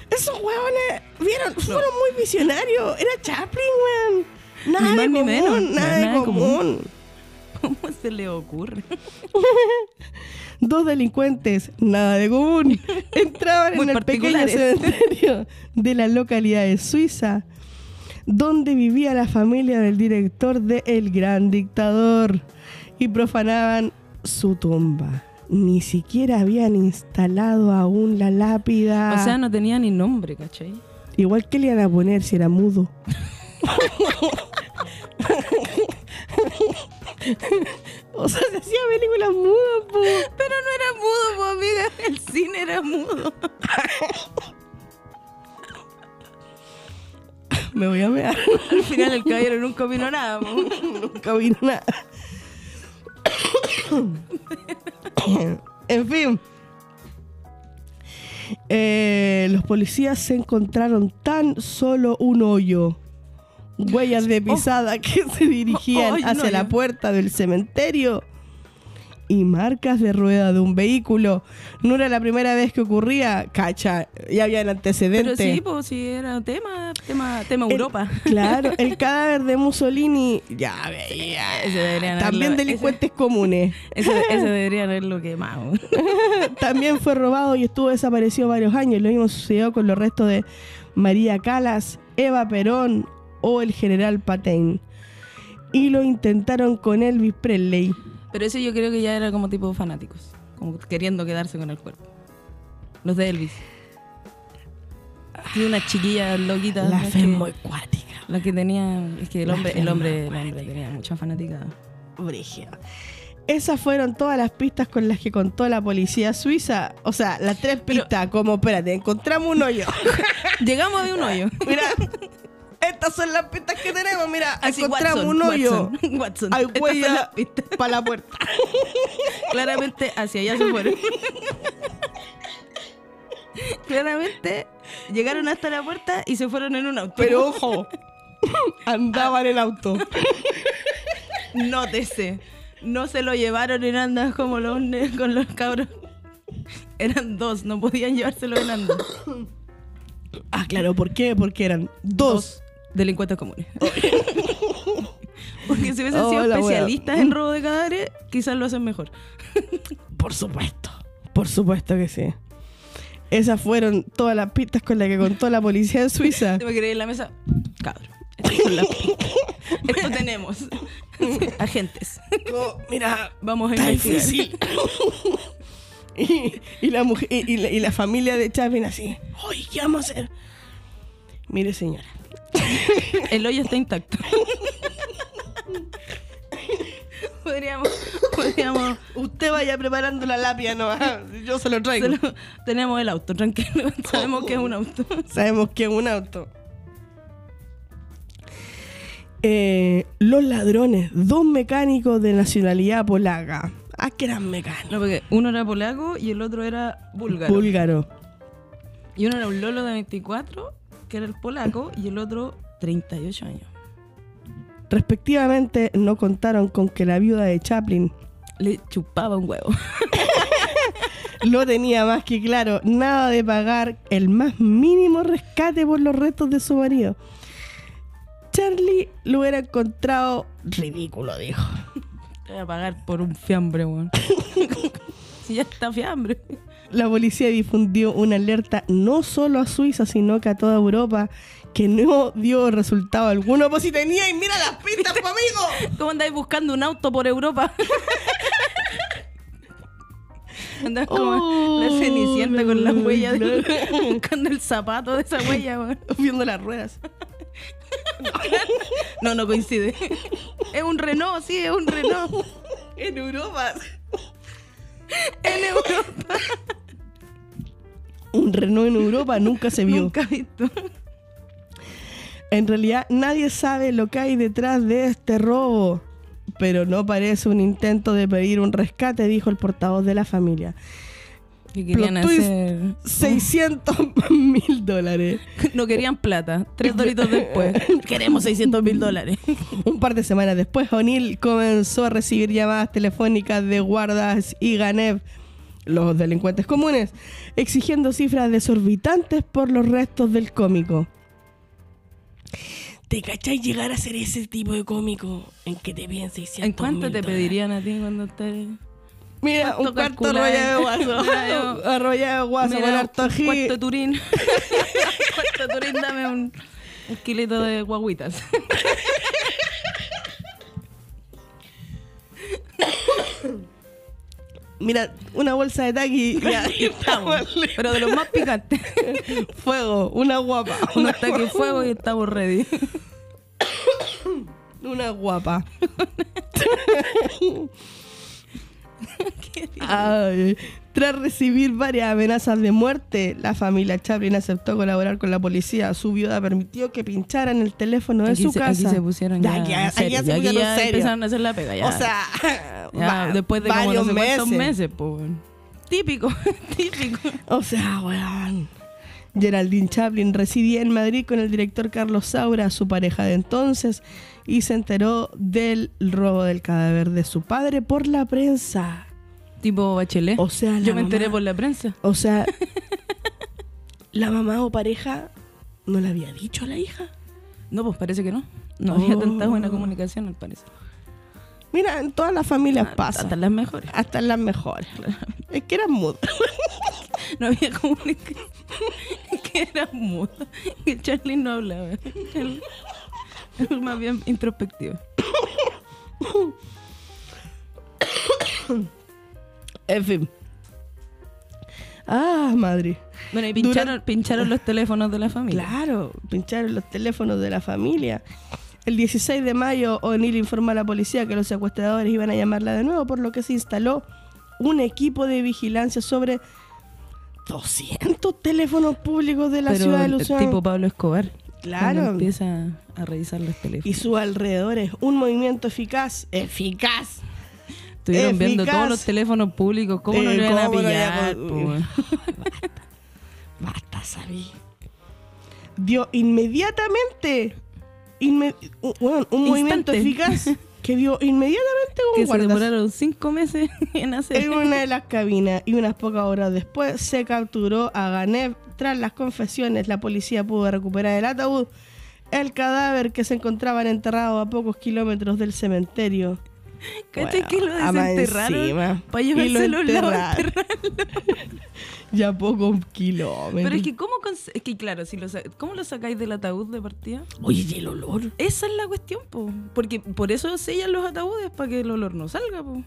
Esos huevones, vieron, fueron muy visionarios. Era Chaplin, weón. Nada Ni de común, menos. nada, de común. <laughs> ¿Cómo se le ocurre? <laughs> Dos delincuentes, nada de común, entraban en el pequeño cementerio de la localidad de Suiza, donde vivía la familia del director de El Gran Dictador, y profanaban su tumba. Ni siquiera habían instalado aún la lápida. O sea, no tenía ni nombre, ¿cachai? Igual que le iban a poner si era mudo. o sea, se hacía películas mudas, po. Pero no era mudo, po, amiga. El cine era mudo. <laughs> Me voy a mear. <laughs> Al final el caballero nunca opinó nada. <laughs> Nunca vi nada. <coughs> en fin. Eh, los policías se encontraron tan solo un hoyo. Huellas de pisada que se dirigían hacia la puerta del cementerio. Y marcas de rueda de un vehículo. No era la primera vez que ocurría. Cacha, ya había antecedentes. Pero sí, pues sí, era tema, tema, tema El- Europa. <laughs> Claro, el cadáver de Mussolini, ya veía. También delincuentes comunes. <laughs> Ese, ese debería haberlo quemado. <laughs> También fue robado y estuvo desaparecido varios años. Lo mismo sucedió con los restos de María Calas, Eva Perón o el general Patain. Y lo intentaron con Elvis Presley. Pero ese yo creo que ya era como tipo fanáticos. Como queriendo quedarse con el cuerpo. Los de Elvis. Tiene una chiquilla loquita. La fe muy cuática. La que tenía. Es que el La hombre, el hombre, el hombre tenía mucha fanática. Brígido. Esas fueron todas las pistas con las que contó la policía suiza. O sea, las tres Pero- pistas, como, espérate, encontramos un hoyo. <laughs> Llegamos de un hoyo. Mira, estas son las pistas que tenemos. Mira, <laughs> Así, encontramos Watson, un hoyo. Watson, <laughs> Watson. Hay huella para la puerta. <laughs> Claramente hacia allá se fueron. Claramente llegaron hasta la puerta y se fueron en un auto. Pero ojo, andaba en el auto. Nótese, no se lo llevaron en andas como los con los cabros. Eran dos, no podían llevárselo en andas. Ah, claro, ¿por qué? Porque eran dos. Delincuentes comunes. <laughs> Porque si hubiesen Oh, sido wea. especialistas en robo de cadáveres, quizás lo hacen mejor. <laughs> Por supuesto. Por supuesto que sí. Esas fueron todas las pistas con las que contó la policía de Suiza. Yo me quedé en la mesa, cabrón. <laughs> Esto tenemos. Agentes. Oh, mira, Vamos a está investigar. difícil. y, y la mujer, y, y la, y la familia de Chaplin así. Oye, ¿qué vamos a hacer? Mire, señora. <laughs> El hoyo está intacto. podríamos, podríamos. Usted vaya preparando la lápida, no, yo se lo traigo. tenemos el auto, tranquilo. <laughs> Sabemos que es un auto. Sabemos que es un auto. Eh, los ladrones, dos mecánicos de nacionalidad polaca. Ah, que eran mecánicos. No, porque uno era polaco y el otro era búlgaro. Búlgaro. y uno era un lolo de 24, que era el polaco, y el otro 38 años. Respectivamente, no contaron con que la viuda de Chaplin Le chupaba un huevo. <laughs> lo tenía más que claro, nada de pagar el más mínimo rescate por los restos de su marido. Charlie lo hubiera encontrado ridículo, dijo. <laughs> Te voy a pagar por un fiambre, weón. <laughs> si ya está fiambre. La policía difundió una alerta no solo a Suiza, sino que a toda Europa, que no dio resultado alguno. Pues si tenía, y mira las pistas, pues, amigo. <laughs> ¿Cómo andáis buscando un auto por Europa? <laughs> Andás como Oh, la cenicienta con la huella, de- <laughs> buscando el zapato de esa huella. Viendo las ruedas. No, no coincide. Es un Renault, sí, es un Renault. En Europa. En Europa. Un Renault en Europa nunca se vio. Nunca visto. En realidad nadie sabe lo que hay detrás de este robo, pero no parece un intento de pedir un rescate, dijo el portavoz de la familia. Que querían hacer... 600 <laughs> mil dólares. No querían plata. Tres doritos después. <laughs> Queremos 600 mil dólares. Un par de semanas después, O'Neill comenzó a recibir llamadas telefónicas de guardas y Ganev, los delincuentes comunes, exigiendo cifras desorbitantes por los restos del cómico. ¿Te cachai llegar a ser ese tipo de cómico en que te piden 600 ¿En cuánto te dólares? pedirían a ti cuando te... Mira, un ¿Cuánto cuarto arrollado de guaso. <laughs> Arrollado de guaso con harto un ají. cuarto de turín. <laughs> cuarto de turín, dame un, un kilito de guaguitas. <coughs> <coughs> <coughs> Mira, una bolsa de taqui. <laughs> Ya, estamos. Pero de los más picantes. <laughs> Fuego, una guapa. Un <laughs> Una, ataque de fuego y estamos ready. <coughs> una guapa. <coughs> <coughs> Ay, tras recibir varias amenazas de muerte, la familia Chaplin aceptó colaborar con la policía. Su viuda permitió que pincharan el teléfono de Aquí su se, casa. aquí se pusieron ya, aquí, aquí ya se pusieron ya empezaron a hacer la pega. Ya. O sea, <laughs> Ya, va- después de como no varios sé cuántos meses. meses, pues. Típico, <laughs> típico. O sea, weón. Geraldine Chaplin residía en Madrid con el director Carlos Saura, su pareja de entonces, y se enteró del robo del cadáver de su padre por la prensa. Tipo bachelet. O sea, la Yo me enteré por la prensa. O sea, la mamá o pareja no le había dicho a la hija. No, pues parece que no. No había Oh. tanta buena comunicación, al parecer. Mira, en todas las familias Ah, pasa. Hasta las mejores. Hasta las mejores. Es que eran mudas. No había comunicación. que era muda. Que Charlie no hablaba. Él más bien introspectivo. En fin. Ah, madre. Bueno, y pincharon, pincharon los teléfonos de la familia. Claro, pincharon los teléfonos de la familia. El 16 de mayo, O'Neill informó a la policía que los secuestradores iban a llamarla de nuevo, por lo que se instaló un equipo de vigilancia sobre 200 teléfonos públicos de la Pero ciudad de el Luzón. tipo Pablo Escobar. Claro. Empieza a revisar los teléfonos. y sus alrededores. Un movimiento eficaz, eficaz. Estuvieron viendo todos los teléfonos públicos. ¿Cómo no Eh, le iban a ¿cómo no le iban a pillar? <laughs> Basta, sabí. Dio inmediatamente inme- bueno, un movimiento eficaz <laughs> que dio inmediatamente un que se demoraron cinco meses <laughs> en hacer. en una de las cabinas y unas pocas horas después se capturó a Ganev. Tras las confesiones, la policía pudo recuperar el ataúd, el cadáver que se encontraban enterrado a pocos kilómetros del cementerio. <laughs> ¿Cachai Bueno, que lo desenterraron? Para llevárselo al lado a enterraron. enterrarlo. <laughs> Ya pocos kilómetros. Pero es que, ¿cómo es que claro, si lo ¿cómo lo sacáis del ataúd de partida? Oye, y el olor. Esa es la cuestión, po. Porque por eso sellan los ataúdes, para que el olor no salga, po.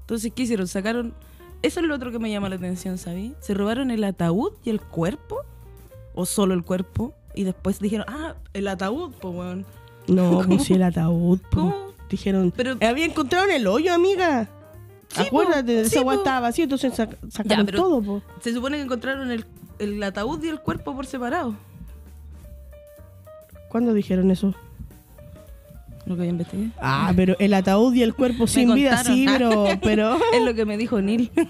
Entonces, ¿qué hicieron? Sacaron. Eso es lo otro que me llama la atención, ¿sabí? Se robaron el ataúd y el cuerpo. O solo el cuerpo. Y después dijeron, ah, el ataúd, po, weón. No, <laughs> pues el ataúd. po. ¿Cómo? Dijeron, Pero- había encontrado en el hoyo, amiga. Sí, Acuérdate, po, esa sí, agua estaba vacía, entonces sac- sacaron todo, po. Se supone que encontraron el, el ataúd y el cuerpo por separado. ¿Cuándo dijeron eso? Lo que yo investigué. Ah, pero el ataúd y el cuerpo <laughs> sin vida, contaron. sí, pero, <laughs> pero Es lo que me dijo Neil. <laughs>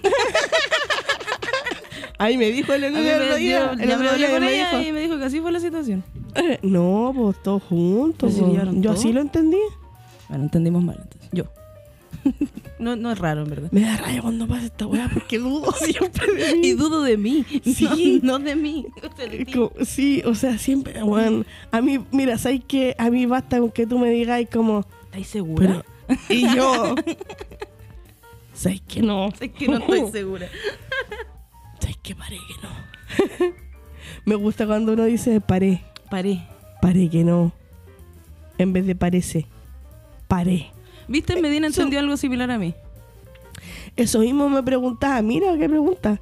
ahí me dijo el, el, día, el otro día me dijo, y me dijo que así fue la situación. eh, no, pues todos juntos. Pues Yo todo. así lo entendí. Bueno, entendimos mal entonces. Yo. <laughs> no, no es raro, en verdad. Me da raya cuando pasa esta weá porque dudo <laughs> siempre de <laughs> mí. Y dudo de mí. Sí. No, no de mí. De como- sí, o sea, siempre, weón. A mí, mira, ¿sabes qué? A mí basta con que tú me digas como, ¿Estás segura? pero, y yo, ¿sabes que no? Es que no estoy segura. ¿Sabes que paré que no? me gusta cuando uno dice paré, Paré. paré que no. En vez de parece, paré. ¿Viste? Medina Eso- entendió algo similar a mí. Eso mismo me preguntaba, mira qué pregunta.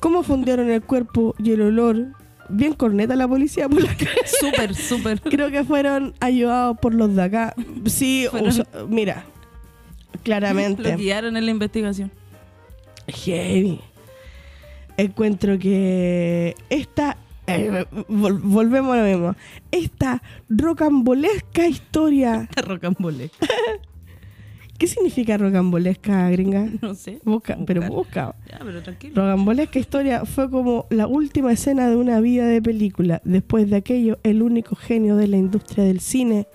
¿Cómo fundaron el cuerpo y el olor? Bien corneta la policía por la <laughs> calle. Súper, súper. <laughs> Creo que fueron ayudados por los de acá. Sí, <laughs> mira, Lo claramente. guiaron en la investigación. Heavy. Encuentro que esta. Eh, vol- volvemos a lo mismo. Esta rocambolesca historia. <laughs> Rocambole. <laughs> ¿Qué significa rocambolesca, gringa? <laughs> No sé. Busca, pero busca. Ya, pero tranquilo. Rocambolesca historia fue como la última escena de una vida de película. Después de aquello, el único genio de la industria del cine,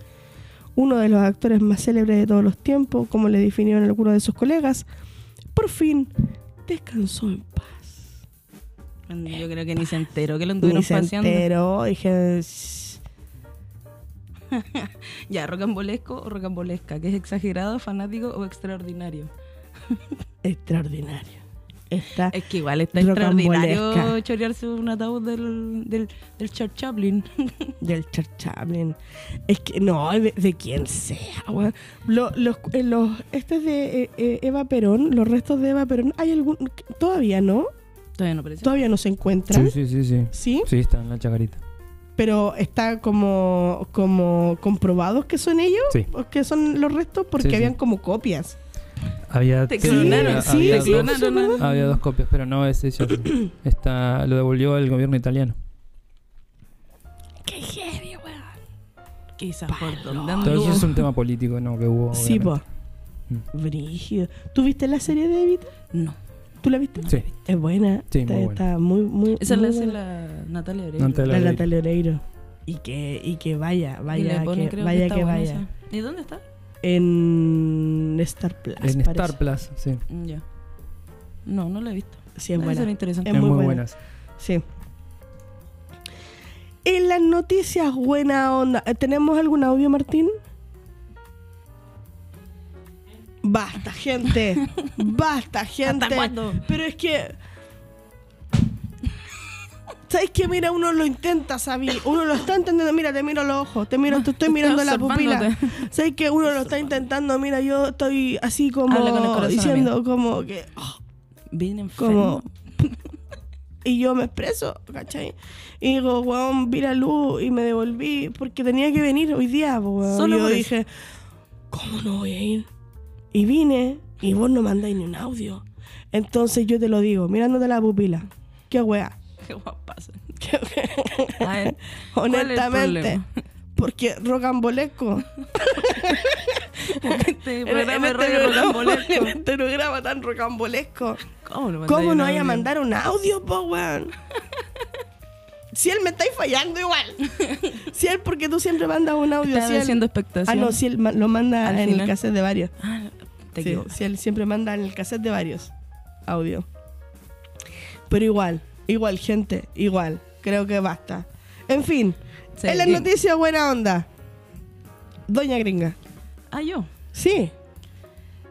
uno de los actores más célebres de todos los tiempos, como le definieron algunos de sus colegas, por fin descansó en paz. Yo creo que ni se enteró que lo anduvieron Ni se paseando. enteró, dije... <laughs> Ya, rocambolesco o rocambolesca, que es exagerado, fanático o extraordinario. <laughs> Extraordinario. Está Es que igual está extraordinario chorearse un ataúd del, del, del Charles Chaplin. <laughs> del Charles Chaplin. Es que no, de, de quien sea, weón. Lo- los, eh, los, este es de eh, eh, Eva Perón, los restos de Eva Perón, ¿hay algún? Todavía no, Todavía no parece. todavía no se encuentran. Sí, sí, sí, sí. ¿Sí? Sí, está en la chacarita. Pero está como, como comprobados que son ellos, Sí. o que son los restos, porque Sí, sí. habían como copias. Había, Te clonaron, sí, había, sí, dos, había dos copias, pero no es ella. <coughs> Está, lo devolvió el gobierno italiano. ¡Qué heavy, weón! Quizás por donde Todo eso anduvo. es un tema político, ¿no? Que hubo. Sí, po. obviamente. Brígido. ¿Tú viste la serie de Evita? No. ¿Tú la viste? Sí. Es buena. Sí, está, muy buena. está muy, muy. Esa muy la hace la Natalia Oreiro. Natalia- La Oreiro. Natalia Oreiro. Y que, y que vaya, Y vaya, que, creo vaya que vaya. esa. ¿Y dónde está? En Star Plus. En parece. Star Plus, sí. Mm, Ya. No, no la he visto. Sí, es Debe buena. ser interesante. Es Es muy muy, buena. buenas. Sí. En las noticias buena onda. ¿Tenemos algún audio, Martín? Basta, gente. <laughs> Basta, gente. ¿Hasta cuándo? Pero es que. ¿Sabes qué? Mira, uno lo intenta, Sabi. Uno lo está entendiendo. Mira, te miro los ojos. Te miro, te estoy <laughs> mirando la pupila. ¿Sabes qué? Uno lo está intentando. Mira, yo estoy así como corazón, diciendo como que. oh, Bien enfermo. como y yo me expreso, ¿cachai? Y digo, weón, vi la luz y me devolví porque tenía que venir hoy día, weón. Solo Y yo dije, ¿cómo no voy a ir? Y vine y vos no mandáis ni un audio. Entonces yo te lo digo, mirándote la pupila. Qué weá. <laughs> Qué guapazo. Qué A ver, <laughs> ¿cuál es el Honestamente. Porque rocambolesco. <laughs> Este programa en este radio programa- rocambolesco. en este programa tan rocambolesco. ¿Cómo no ¿Cómo no vaya a mandar un audio, po, weón? Si él me estáis fallando igual. <laughs> Si él, porque tú siempre mandas un audio. Estaba haciendo ah, expectación. no, si él lo manda Al en el cassette de varios. Ah, te Sí, él siempre manda en el cassette de varios audio. Pero igual, igual, gente, igual. Creo que basta. En fin, Sí, en las noticias buena onda. Doña Gringa. Ah, yo. Sí.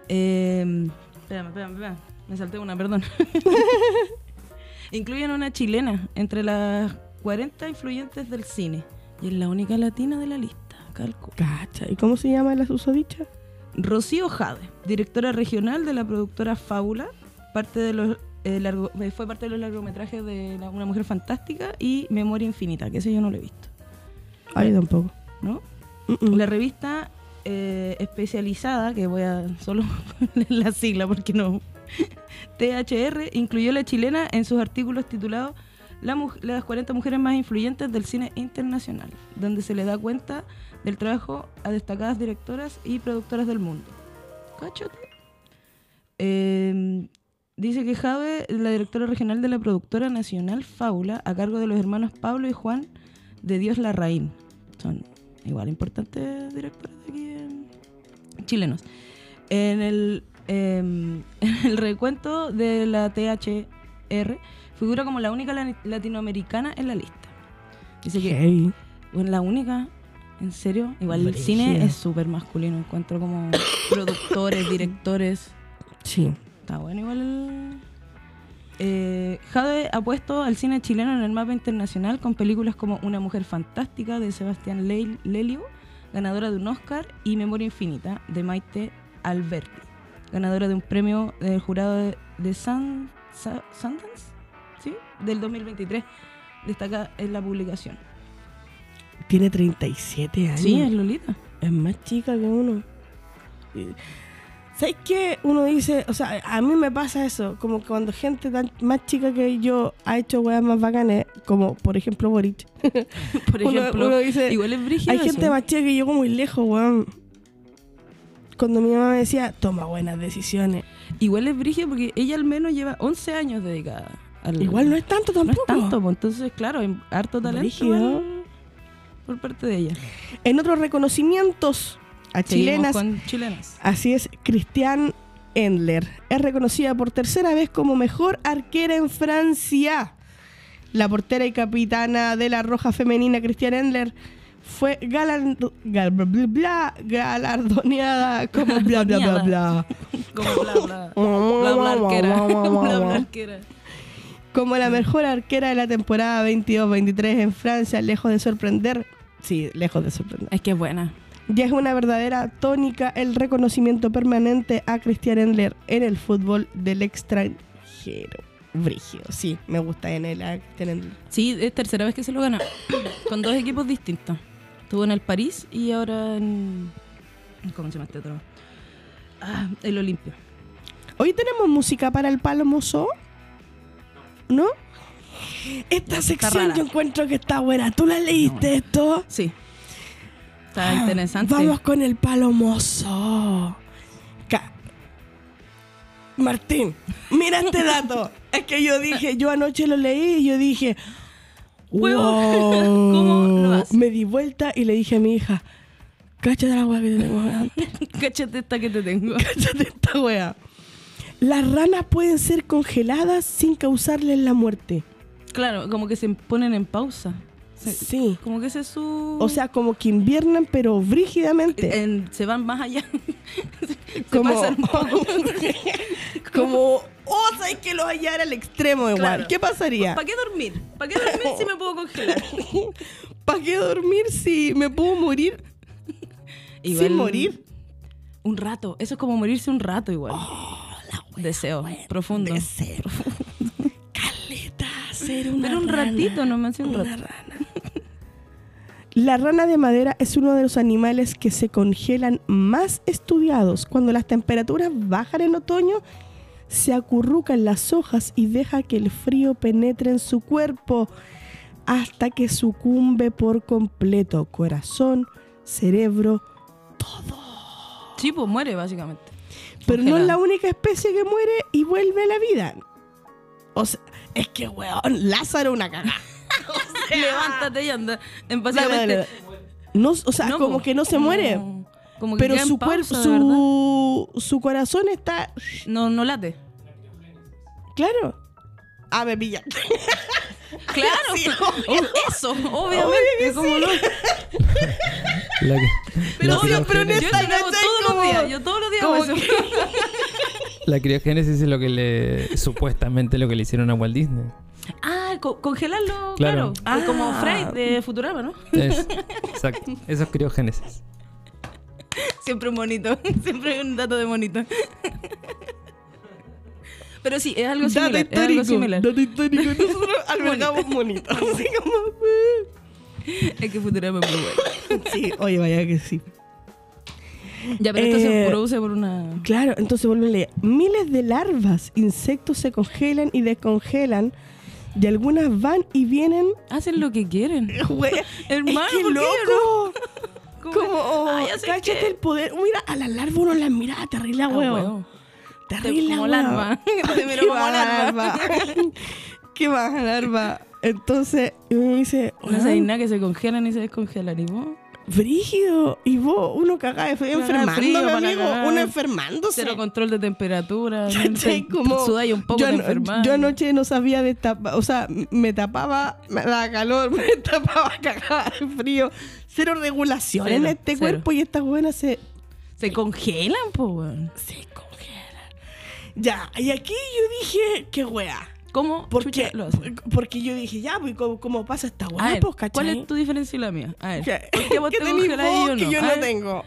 Eh, espérame, espérame, espérame. Me salté una, perdón. <laughs> <laughs> Incluyen una chilena entre las 40 influyentes del cine. Y es la única latina de la lista. Calco. Cacha. ¿Y cómo se llama la susodicha? Rocío Jade, directora regional de la productora Fábula, parte de los, eh, largo- eh, fue parte de los largometrajes de la- Una Mujer Fantástica y Memoria Infinita, que ese yo no lo he visto. Ay, tampoco. ¿no? La revista eh, especializada, que voy a solo <laughs> poner la sigla porque no. THR incluyó a la chilena en sus artículos titulados Las 40 mujeres más influyentes del cine internacional, donde se le da cuenta del trabajo a destacadas directoras y productoras del mundo. Cáchate. Eh, dice que Jave la directora regional de la productora nacional Fábula, a cargo de los hermanos Pablo y Juan de Dios Larraín. Son igual importantes directores aquí en- chilenos. En el, em, <laughs> en el recuento de la THR figura como la única la- latinoamericana en la lista. Dice que bueno, la única, en serio, igual el cine es súper masculino. Encuentro como <coughs> productores, directores. Sí. Está bueno, igual el. Eh, Jade ha puesto al cine chileno en el mapa internacional con películas como Una mujer fantástica de Sebastián Lelio, ganadora de un Oscar, y Memoria Infinita de Maite Alberti, ganadora de un premio del jurado de, de Sun- Sa-. Del 2023. Destaca en la publicación. Tiene 37 años. Sí, es Lolita. es más chica que uno. ¿Sabes qué? Uno dice, o sea, a mí me pasa eso, como que cuando gente tan más chica que yo ha hecho weas más bacanes, como por ejemplo Boric. <laughs> Por ejemplo, uno dice, igual es brígido Hay gente más chica que llegó muy lejos, weón. Cuando mi mamá me decía, toma buenas decisiones. Igual es brígido porque ella al menos lleva 11 años dedicada al... Igual no es tanto No es tampoco. tanto, pues, entonces, claro, hay harto talento por parte de ella. En otros reconocimientos a chilenas, con chilenas. Así es, Cristian Endler es reconocida por tercera vez como mejor arquera en Francia. La portera y capitana de la Roja Femenina, Cristian Endler, fue galan- gal- bla, bla, bla, galardoneada como bla bla bla bla. <laughs> Como bla bla. Bla bla arquera. <laughs> Bla bla arquera. Como la mejor arquera de la temporada 22-23 en Francia, lejos de sorprender. Sí, lejos de sorprender. Es que es buena. Ya es una verdadera tónica el reconocimiento permanente a Christian Endler en el fútbol del extranjero. Brigio, sí, me gusta en el. Sí, es tercera vez que se lo gana. <coughs> Con dos equipos distintos. Estuvo en el París y ahora en. ¿Cómo se llama este otro? Ah, el Olimpia. Hoy tenemos música para el palo mozo. ¿No? Esta Está sección rara. yo encuentro que está buena. ¿Tú la leíste esto? Sí. Está interesante. Ah, Vamos con el palo mozo. Ca- Martín, mira este dato. <laughs> es que yo dije, yo anoche lo leí y yo dije, wow. <laughs> ¿cómo lo haces? Me di vuelta y le dije a mi hija, cáchate la weá que te tengo delante. <laughs> Cáchate esta que te tengo. Cáchate esta weá. Las ranas pueden ser congeladas sin causarles la muerte. Claro, como que se ponen en pausa. Se- Sí. Como que ese es su. O sea, como que inviernan, pero brígidamente. en- se van más allá. <laughs> se como, pasan un poco. <laughs> como, oh, sabes que lo hallara al extremo igual. Claro. ¿Qué pasaría? ¿Para qué dormir? ¿Para qué dormir si me puedo congelar? <laughs> ¿Para qué dormir si me puedo morir Igual- sin morir? Un rato. Eso es como morirse un rato igual. Deseo. profundo. Deseo. <laughs> Caleta, ser una Pero un rana. ratito, no me hace un Una rato. rana. <laughs> La rana de madera es uno de los animales que se congelan más estudiados. Cuando las temperaturas bajan en otoño, se acurruca en las hojas y deja que el frío penetre en su cuerpo hasta que sucumbe por completo. Corazón, cerebro, Sí, pues muere básicamente. Pero no es la única especie que muere y vuelve a la vida. O sea, es que, weón, Lázaro una cagada. <laughs> <laughs> Levántate y anda. En básicamente. dale. No, o sea, No, como po. que no se muere. Como- como que Pero su cuerpo, su, su corazón está. No, no late. Claro. Ah, me pilla. Claro. <laughs> Sí, Oh, Eso, Obvio obviamente. que como sí. no. La que- Pero la sí, pero Yo Esta, hago ¿cachai? todos los días. Yo todos los días hago como eso. <laughs> La criogénesis es lo que le supuestamente lo que le hicieron a Walt Disney. Ah, co- congelarlo, claro. Claro. Es Como Ah. Freud de Futurama, ¿no? Es- <laughs> exacto. Eso es criogénesis. Siempre un monito. <laughs> Siempre hay un dato de monito. Pero sí, es algo Dato similar. Es algo histórico. similar. Dato histórico. Nosotros albergamos monitos. Así como. <laughs> Es que Futurama es muy bueno. <laughs> Sí, oye, vaya que sí. Ya, pero esto se Eh, produce por una. Claro, entonces vuelve a leer. Miles de larvas, insectos se congelan y descongelan. Y algunas van y vienen. Hacen lo que quieren. <laughs> Hermano, es que ¿por qué loco. Como- Como, Ah, ya sé cáchate qué. el poder. Mira, a las larvas uno las mira, terrible Ah, huevo. huevo. Terrible Como huevo. larva. Te Qué como larva. Qué baja larva. Entonces, y me dice, No sé nada que se congelan y se descongelan. ¿Y vos? Brígido. Y vos, uno de de enfermándome, amigo. Uno enfermándose. Cero control de temperatura. <laughs> Te- Como Sudáis un poco yo, de enfermar. yo anoche no sabía destapar, o sea, me tapaba, me daba calor, <laughs> me tapaba, cagaba de frío. Cero regulación en este cero. cuerpo y estas buenas se, Se congelan, po, weón. se congelan. Ya, y aquí yo dije, qué wea. ¿Cómo? Porque, lo hacen? porque yo dije, ya, pues, ¿cómo, cómo pasa esta ver, pues, ¿cuál es tu diferencia y la mía? A ver, ¿Qué, ¿por qué vos te tenés congelas y vos yo que no? yo A no tengo?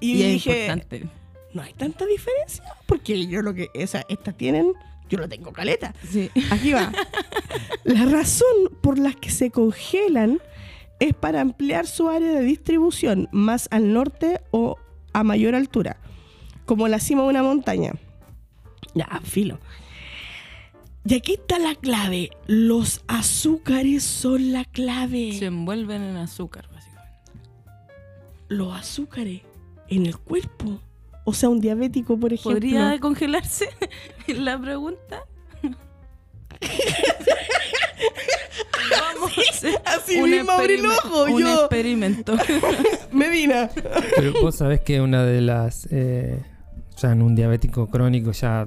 Y, dije, importante. no hay tanta diferencia, porque yo lo que, esa, estas tienen, yo lo tengo caleta. Sí. Aquí va. La razón por la que se congelan es para ampliar su área de distribución más al norte o a mayor altura, como la cima de una montaña. Ya, filo. Y aquí está la clave. Los azúcares son la clave. Se envuelven en azúcar, básicamente. Los azúcares en el cuerpo. O sea, un diabético, por ejemplo. ¿Podría congelarse <laughs> la pregunta? <laughs> Vamos a hacer Así un mismo abrí el experime- ojo, Un yo. experimento. <laughs> Medina. Pero vos sabés que una de las. eh, ya en un diabético crónico ya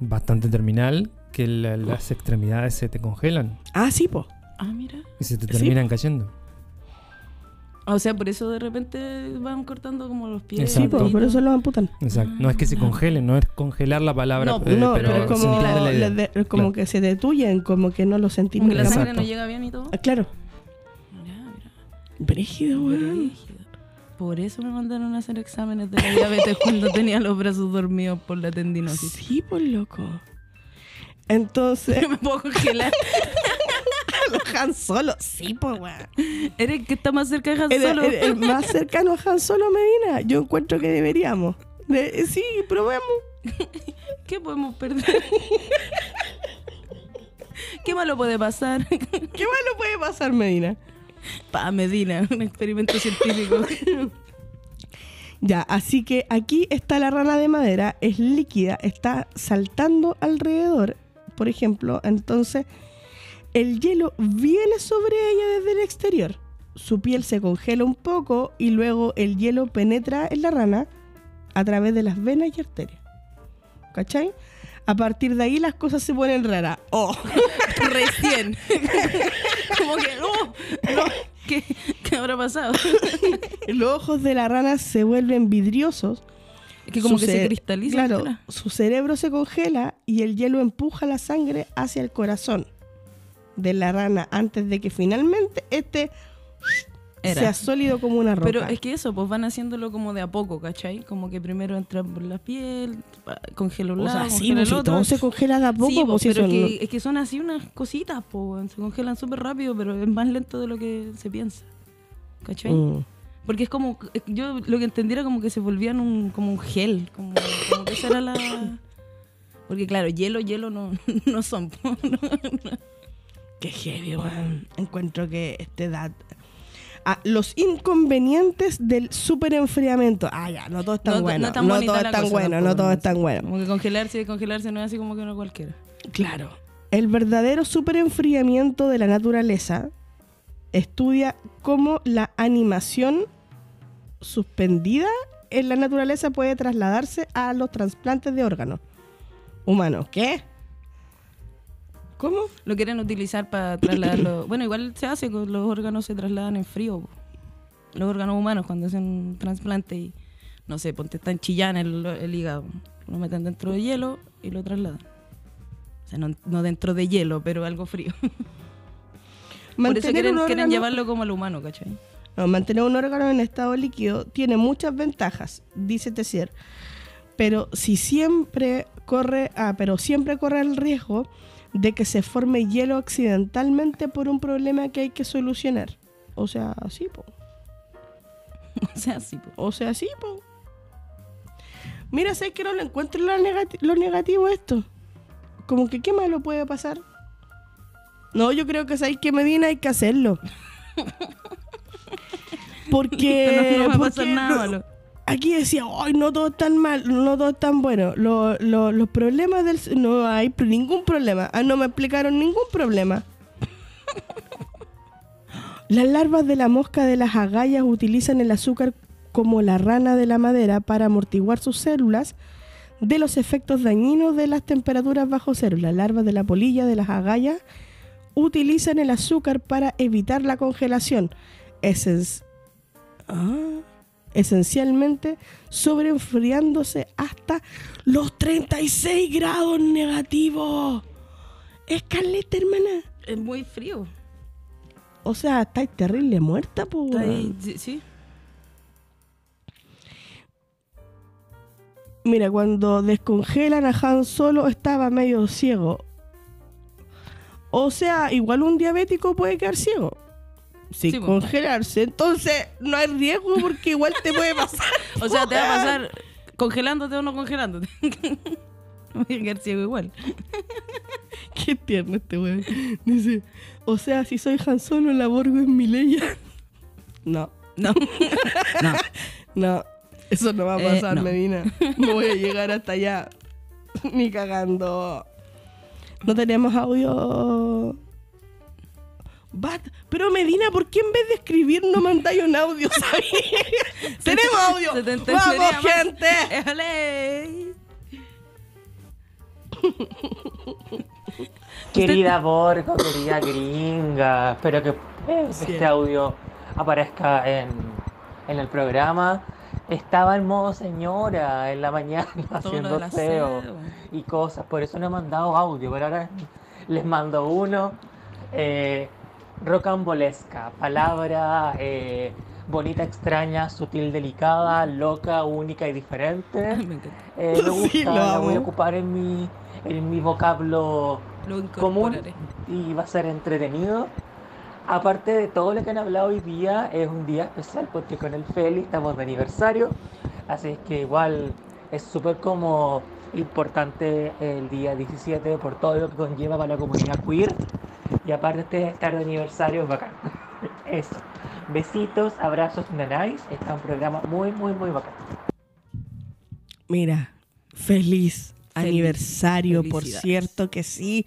bastante terminal, que la- las extremidades se te congelan Ah, sí, po. ah, mira. y se te Sí. terminan cayendo. O sea, por eso de repente van cortando como los pies. Exacto. Sí, po, por eso lo amputan. Exacto. No es que se congelen, no es congelar la palabra, No, eh, no, pero, pero, como, entiende la idea. les de- es como Claro. que se detuyen, como que no lo sentimos. Como que la Exacto. sangre no llega bien y todo. Ah, Claro. Mirá, mirá. Brígido, weón. Brígido. Por eso me mandaron a hacer exámenes de la diabetes <laughs> cuando tenía los brazos dormidos por la tendinosis. Sí, por loco. Entonces, <laughs> me puedo congelar. <laughs> Han Solo, sí, pues, weón. Eres el que está más cerca de Han El, Solo. el- el más cercano a Han Solo Medina. Yo encuentro que deberíamos. De- sí, probemos. <laughs> ¿Qué podemos perder? ¿Qué malo puede pasar? ¿Qué malo puede pasar, Medina? Pa, Medina, un experimento científico. Ya, así que aquí está la rana de madera, es líquida, está saltando alrededor, por ejemplo, entonces el hielo viene sobre ella desde el exterior. Su piel se congela un poco y luego el hielo penetra en la rana a través de las venas y arterias. ¿Cachai? A partir de ahí las cosas se ponen raras. Oh, <laughs> Recién. <laughs> Como que, oh, no, ¿qué, ¿qué habrá pasado? <laughs> los ojos de la rana se vuelven vidriosos Es que como Su que se cristaliza. Claro, su cerebro se congela y el hielo empuja la sangre hacia el corazón de la rana antes de que finalmente este Era. sea sólido como una roca. Pero es que eso, pues van haciéndolo como de a poco, ¿cachai? Como que primero entra por la piel, congela un o lado, sea, sí, pues, el si otro. todo se congela de a poco, sí, pues, si pero eso que, es que son así unas cositas, pues, se congelan súper rápido, pero es más lento de lo que se piensa. ¿Cachai? Mm. Porque es como, que yo lo que entendí era como que se volvían un, como un gel, como, como que esa era la... Porque claro, hielo, hielo no, <laughs> no son. <laughs> po, ¿no? Qué heavy, weón. Encuentro que este edad. Ah, los inconvenientes del superenfriamiento. Ah, ya, no todo es tan No- bueno. no No, tan bonita todo es tan cosa bueno, no todo ¿no? es tan bueno. Como que congelarse y congelarse no es así como que no cualquiera. Claro. El verdadero superenfriamiento de la naturaleza estudia cómo la animación suspendida en la naturaleza puede trasladarse a los trasplantes de órganos humanos. ¿Qué? ¿Cómo? Lo quieren utilizar para trasladarlo. <clears throat> bueno, igual se hace, con los órganos se trasladan en frío. po. Los órganos humanos cuando hacen un trasplante y, no sé, ponte tan chillán el, el hígado. Lo meten dentro de hielo y lo trasladan. O sea, no, no dentro de hielo, pero algo frío. <laughs> Por eso quieren, quieren llevarlo como al humano, ¿cachai? No, mantener un órgano en estado líquido tiene muchas ventajas, dice Tessier. Pero si siempre corre, ah, pero siempre corre el riesgo de que se forme hielo accidentalmente por un problema que hay que solucionar. O sea, sí, po. <laughs> O sea, sí. po. O sea, sí, po. Mira, sé que no lo encuentro lo, negati- lo negativo esto. Como que qué malo puede pasar. No, yo creo que sabéis que Medina hay que hacerlo. <laughs> <laughs> Porque, <laughs> no, no va a porque pasar nada no- malo. aquí decía, ay, no todo es tan mal, no todo es tan bueno. Lo- lo- los problemas del... No hay ningún problema. Ah, no me explicaron ningún problema. <laughs> Las larvas de la mosca de las agallas utilizan el azúcar como la rana de la madera para amortiguar sus células de los efectos dañinos de las temperaturas bajo cero. Las larvas de la polilla de las agallas utilizan el azúcar para evitar la congelación. Ah, esencialmente sobreenfriándose hasta los 36 grados negativos. Es caleta, hermana. Es muy frío. O sea, estáis terrible muerta, weón. sí, sí. Mira, cuando descongelan a Han Solo estaba medio ciego. O sea, igual un diabético puede quedar ciego. Sin Sí, po. congelarse. Entonces, no hay riesgo porque igual te puede pasar. <laughs> O sea, te va a pasar congelándote o no congelándote. <laughs> Voy a quedar ciego igual. <laughs> Qué tierno este weón. Dice, o sea, si soy Han Solo, la Borgo es mi leya. No, No. no. no. Eso no va a Eh, pasar, no. Medina. No voy a llegar hasta allá. Ni cagando. No tenemos audio. Bat, pero Medina, ¿por qué en vez de escribir no mandáis un audio? <laughs> ¿sabes? ¡Tenemos audio! Se te ¡Vamos, más. gente! ¡Éjale! Querida Borgo, querida gringa, espero que veas este audio aparezca en, en el programa. Estaba en modo señora en la mañana Todo haciendo aseo. y cosas. Por eso no he mandado audio, pero ahora les mando uno. Eh, rocambolesca, palabra eh, bonita, extraña, sutil, delicada, loca, única y diferente. Me. Eh, me <laughs> gusta, Sí, lo la voy a ocupar en mi, en mi vocablo Lo común y va a ser entretenido. Aparte de todo lo que han hablado hoy día, es un día especial porque con el Feli estamos de aniversario, así es que igual es súper como importante el día 17 por todo lo que conlleva para la comunidad queer y aparte de estar de aniversario es bacán. <laughs> Eso. Besitos, abrazos, nanáis. Está un programa muy, muy, muy bacán. Mira, feliz, aniversario, por cierto que sí.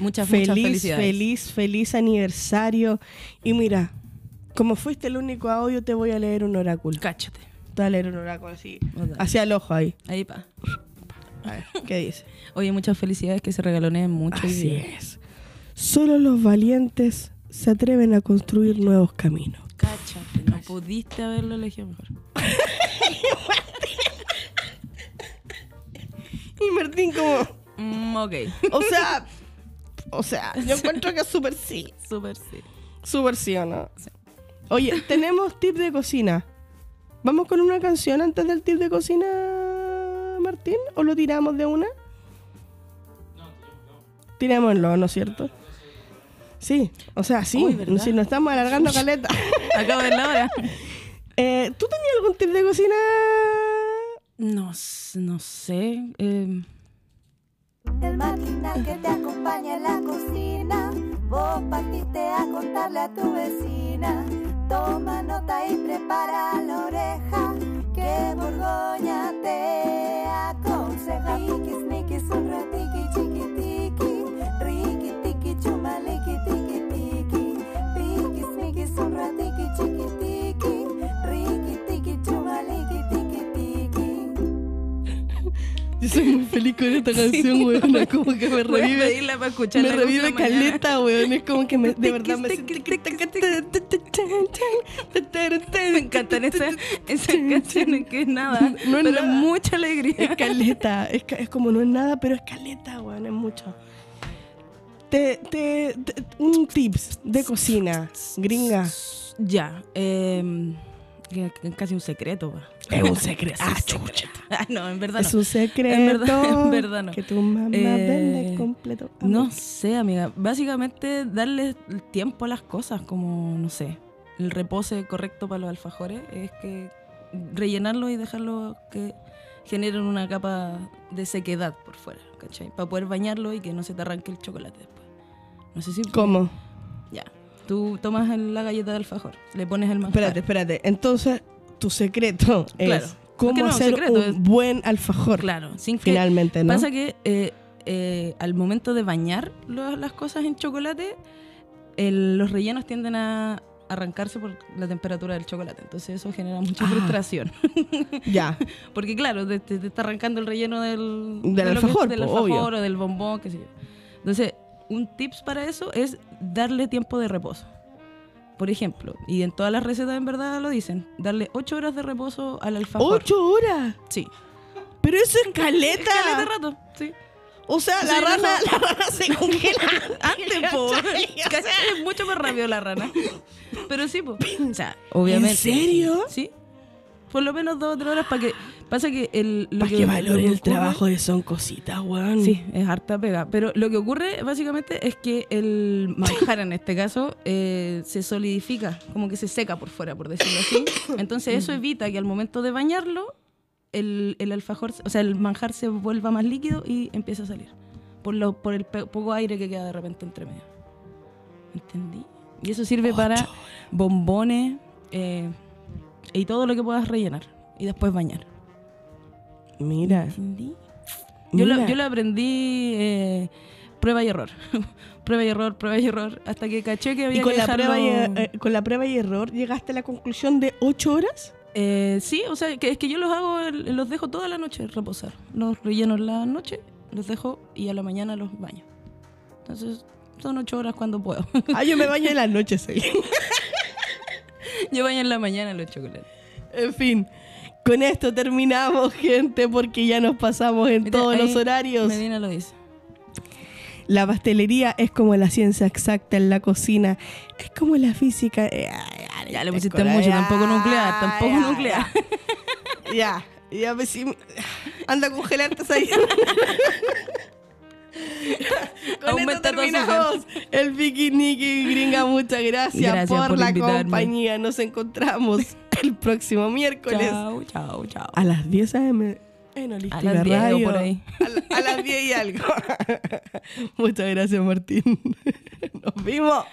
Muchas, muchas Feliz, felicidades. feliz, feliz aniversario. Y mira, como fuiste el único audio, te voy a leer un oráculo. Cáchate. Te voy a leer un oráculo así, hacia el ojo ahí. Ahí pa. A ver, ¿qué dice? Oye, muchas felicidades que se regaloneen mucho. hoy Así es. Solo los valientes se atreven a construir nuevos caminos. Cáchate, no pudiste haberlo elegido mejor. <laughs> Y Martín como, Mm, ok. o sea, o sea, yo encuentro que es súper sí. Súper sí. Súper sí o no. Sí. Oye, tenemos tip de cocina. ¿Vamos con una canción antes del tip de cocina, Martín? ¿O lo tiramos de una? Tirémoslo, ¿no es cierto? Sí, o sea, sí, Uy, si nos estamos alargando caleta. <laughs> Acabo de la hora. <laughs> Eh, ¿Tú tenías algún tip de cocina? No, no sé. eh, El maquinal que te acompaña en la cocina. Vos partiste a contarle a tu vecina. Toma nota y prepara la oreja. Que Borgoña te aconseja. Riquis, niquis, un ratiqui, chiquitiqui. Riqui, tiqui, chumaliqui, tiqui, tiqui. Riquis, niquis, un ratiqui, chiquitiqui. Riqui, tiqui, chumaliqui, tiqui, tiqui. Yo soy muy feliz con esta canción, weón. Es como que me revive. pedirla para escucharla. Me revive caleta, weón. Es como que me, de verdad me Me encantan esas, esas canciones que es nada, No es pero nada. mucha alegría. Es caleta, es, es como no es nada, pero es caleta, weón, es mucho. Te, te, te- un tips de cocina, gringa. Ya, eh, casi un secreto. Es un secreto. Ah, chucha. <laughs> Ah, no, en verdad Es un secreto. En verdad- en <laughs> verdad no. Que tu mamá Eh, vende completo. No sé, amiga. Básicamente darle tiempo a las cosas, como, no sé, el repose correcto para los alfajores es que rellenarlo y dejarlo que generen una capa de sequedad por fuera, ¿cachai? Para poder bañarlo y que no se te arranque el chocolate. No sé si... ¿Cómo? Ya. Tú tomas la galleta de alfajor, le pones el manjar. Espérate, espérate. Entonces, tu secreto Claro. es cómo Es que no, hacer secreto un es- buen alfajor. Claro, sin que... Finalmente, ¿no? Pasa que eh, eh, al momento de bañar lo- las cosas en chocolate, el- los rellenos tienden a arrancarse por la temperatura del chocolate. Entonces eso genera mucha Ah. frustración. <laughs> Ya. Porque claro, te, te- está arrancando el relleno del, Del de que- alfajor, del po, alfajor o del bombón, qué sé yo. Entonces, un tips para eso es darle tiempo de reposo. Por ejemplo, y en todas las recetas en verdad lo dicen, darle 8 horas de reposo al alfajor. ¡Ocho horas! Sí. Pero eso es caleta. Caleta rato, sí. O sea, la rana, no. la rana se <laughs> congela Antes, po. <laughs> <laughs> Es mucho más rápido la rana. Pero sí, po. O sea, obviamente. ¿En serio? Sí. Por lo menos dos o tres horas para que. Pasa que el. Lo Para que, que el trabajo de son cositas, weón. Sí, es harta pega. Pero lo que ocurre básicamente es que el manjar en este caso eh, se solidifica, como que se seca por fuera, por decirlo así. <coughs> Entonces eso evita que al momento de bañarlo, el, el alfajor, o sea, el manjar se vuelva más líquido y empiece a salir. Por, lo, por el poco aire que queda de repente entre medio. ¿Entendí? Y eso sirve para bombones eh, y todo lo que puedas rellenar. Y después bañar. Mira. ¿Entendí? Yo lo, yo lo aprendí eh, prueba y error. <laughs> prueba y error, prueba y error. Hasta que caché que había Y con que la, dejarlo... prueba y, eh, con la prueba y error llegaste a la conclusión de ocho horas. Eh, sí, o sea, que es que yo los hago, los dejo toda la noche reposar. Los relleno en la noche, los dejo y a la mañana los baño. Entonces, son ocho horas cuando puedo. Ah, yo me baño en las <laughs> noches, sí. Yo baño en la mañana los chocolates. En fin, con esto terminamos, gente, porque ya nos pasamos en Mira, todos los horarios. Medina lo dice. La pastelería es como la ciencia exacta en la cocina, es como la física. Ay, ay, Ya le te pusiste mucho, ya, tampoco nuclear, tampoco ya, nuclear. Ya, <laughs> ya, ya, pues sí, anda a congelarte ahí. <laughs> Con Aumenta esto terminamos el piquiniqui gringa. Muchas gracias, Gracias por, por la invitarme. compañía. Nos encontramos <laughs> el próximo miércoles. Chao, chao, chao. A las 10 a.m. en Holística a las 10 Radio. Por ahí. A, a las 10 y algo. <laughs> Muchas gracias, Martín. <laughs> Nos vimos.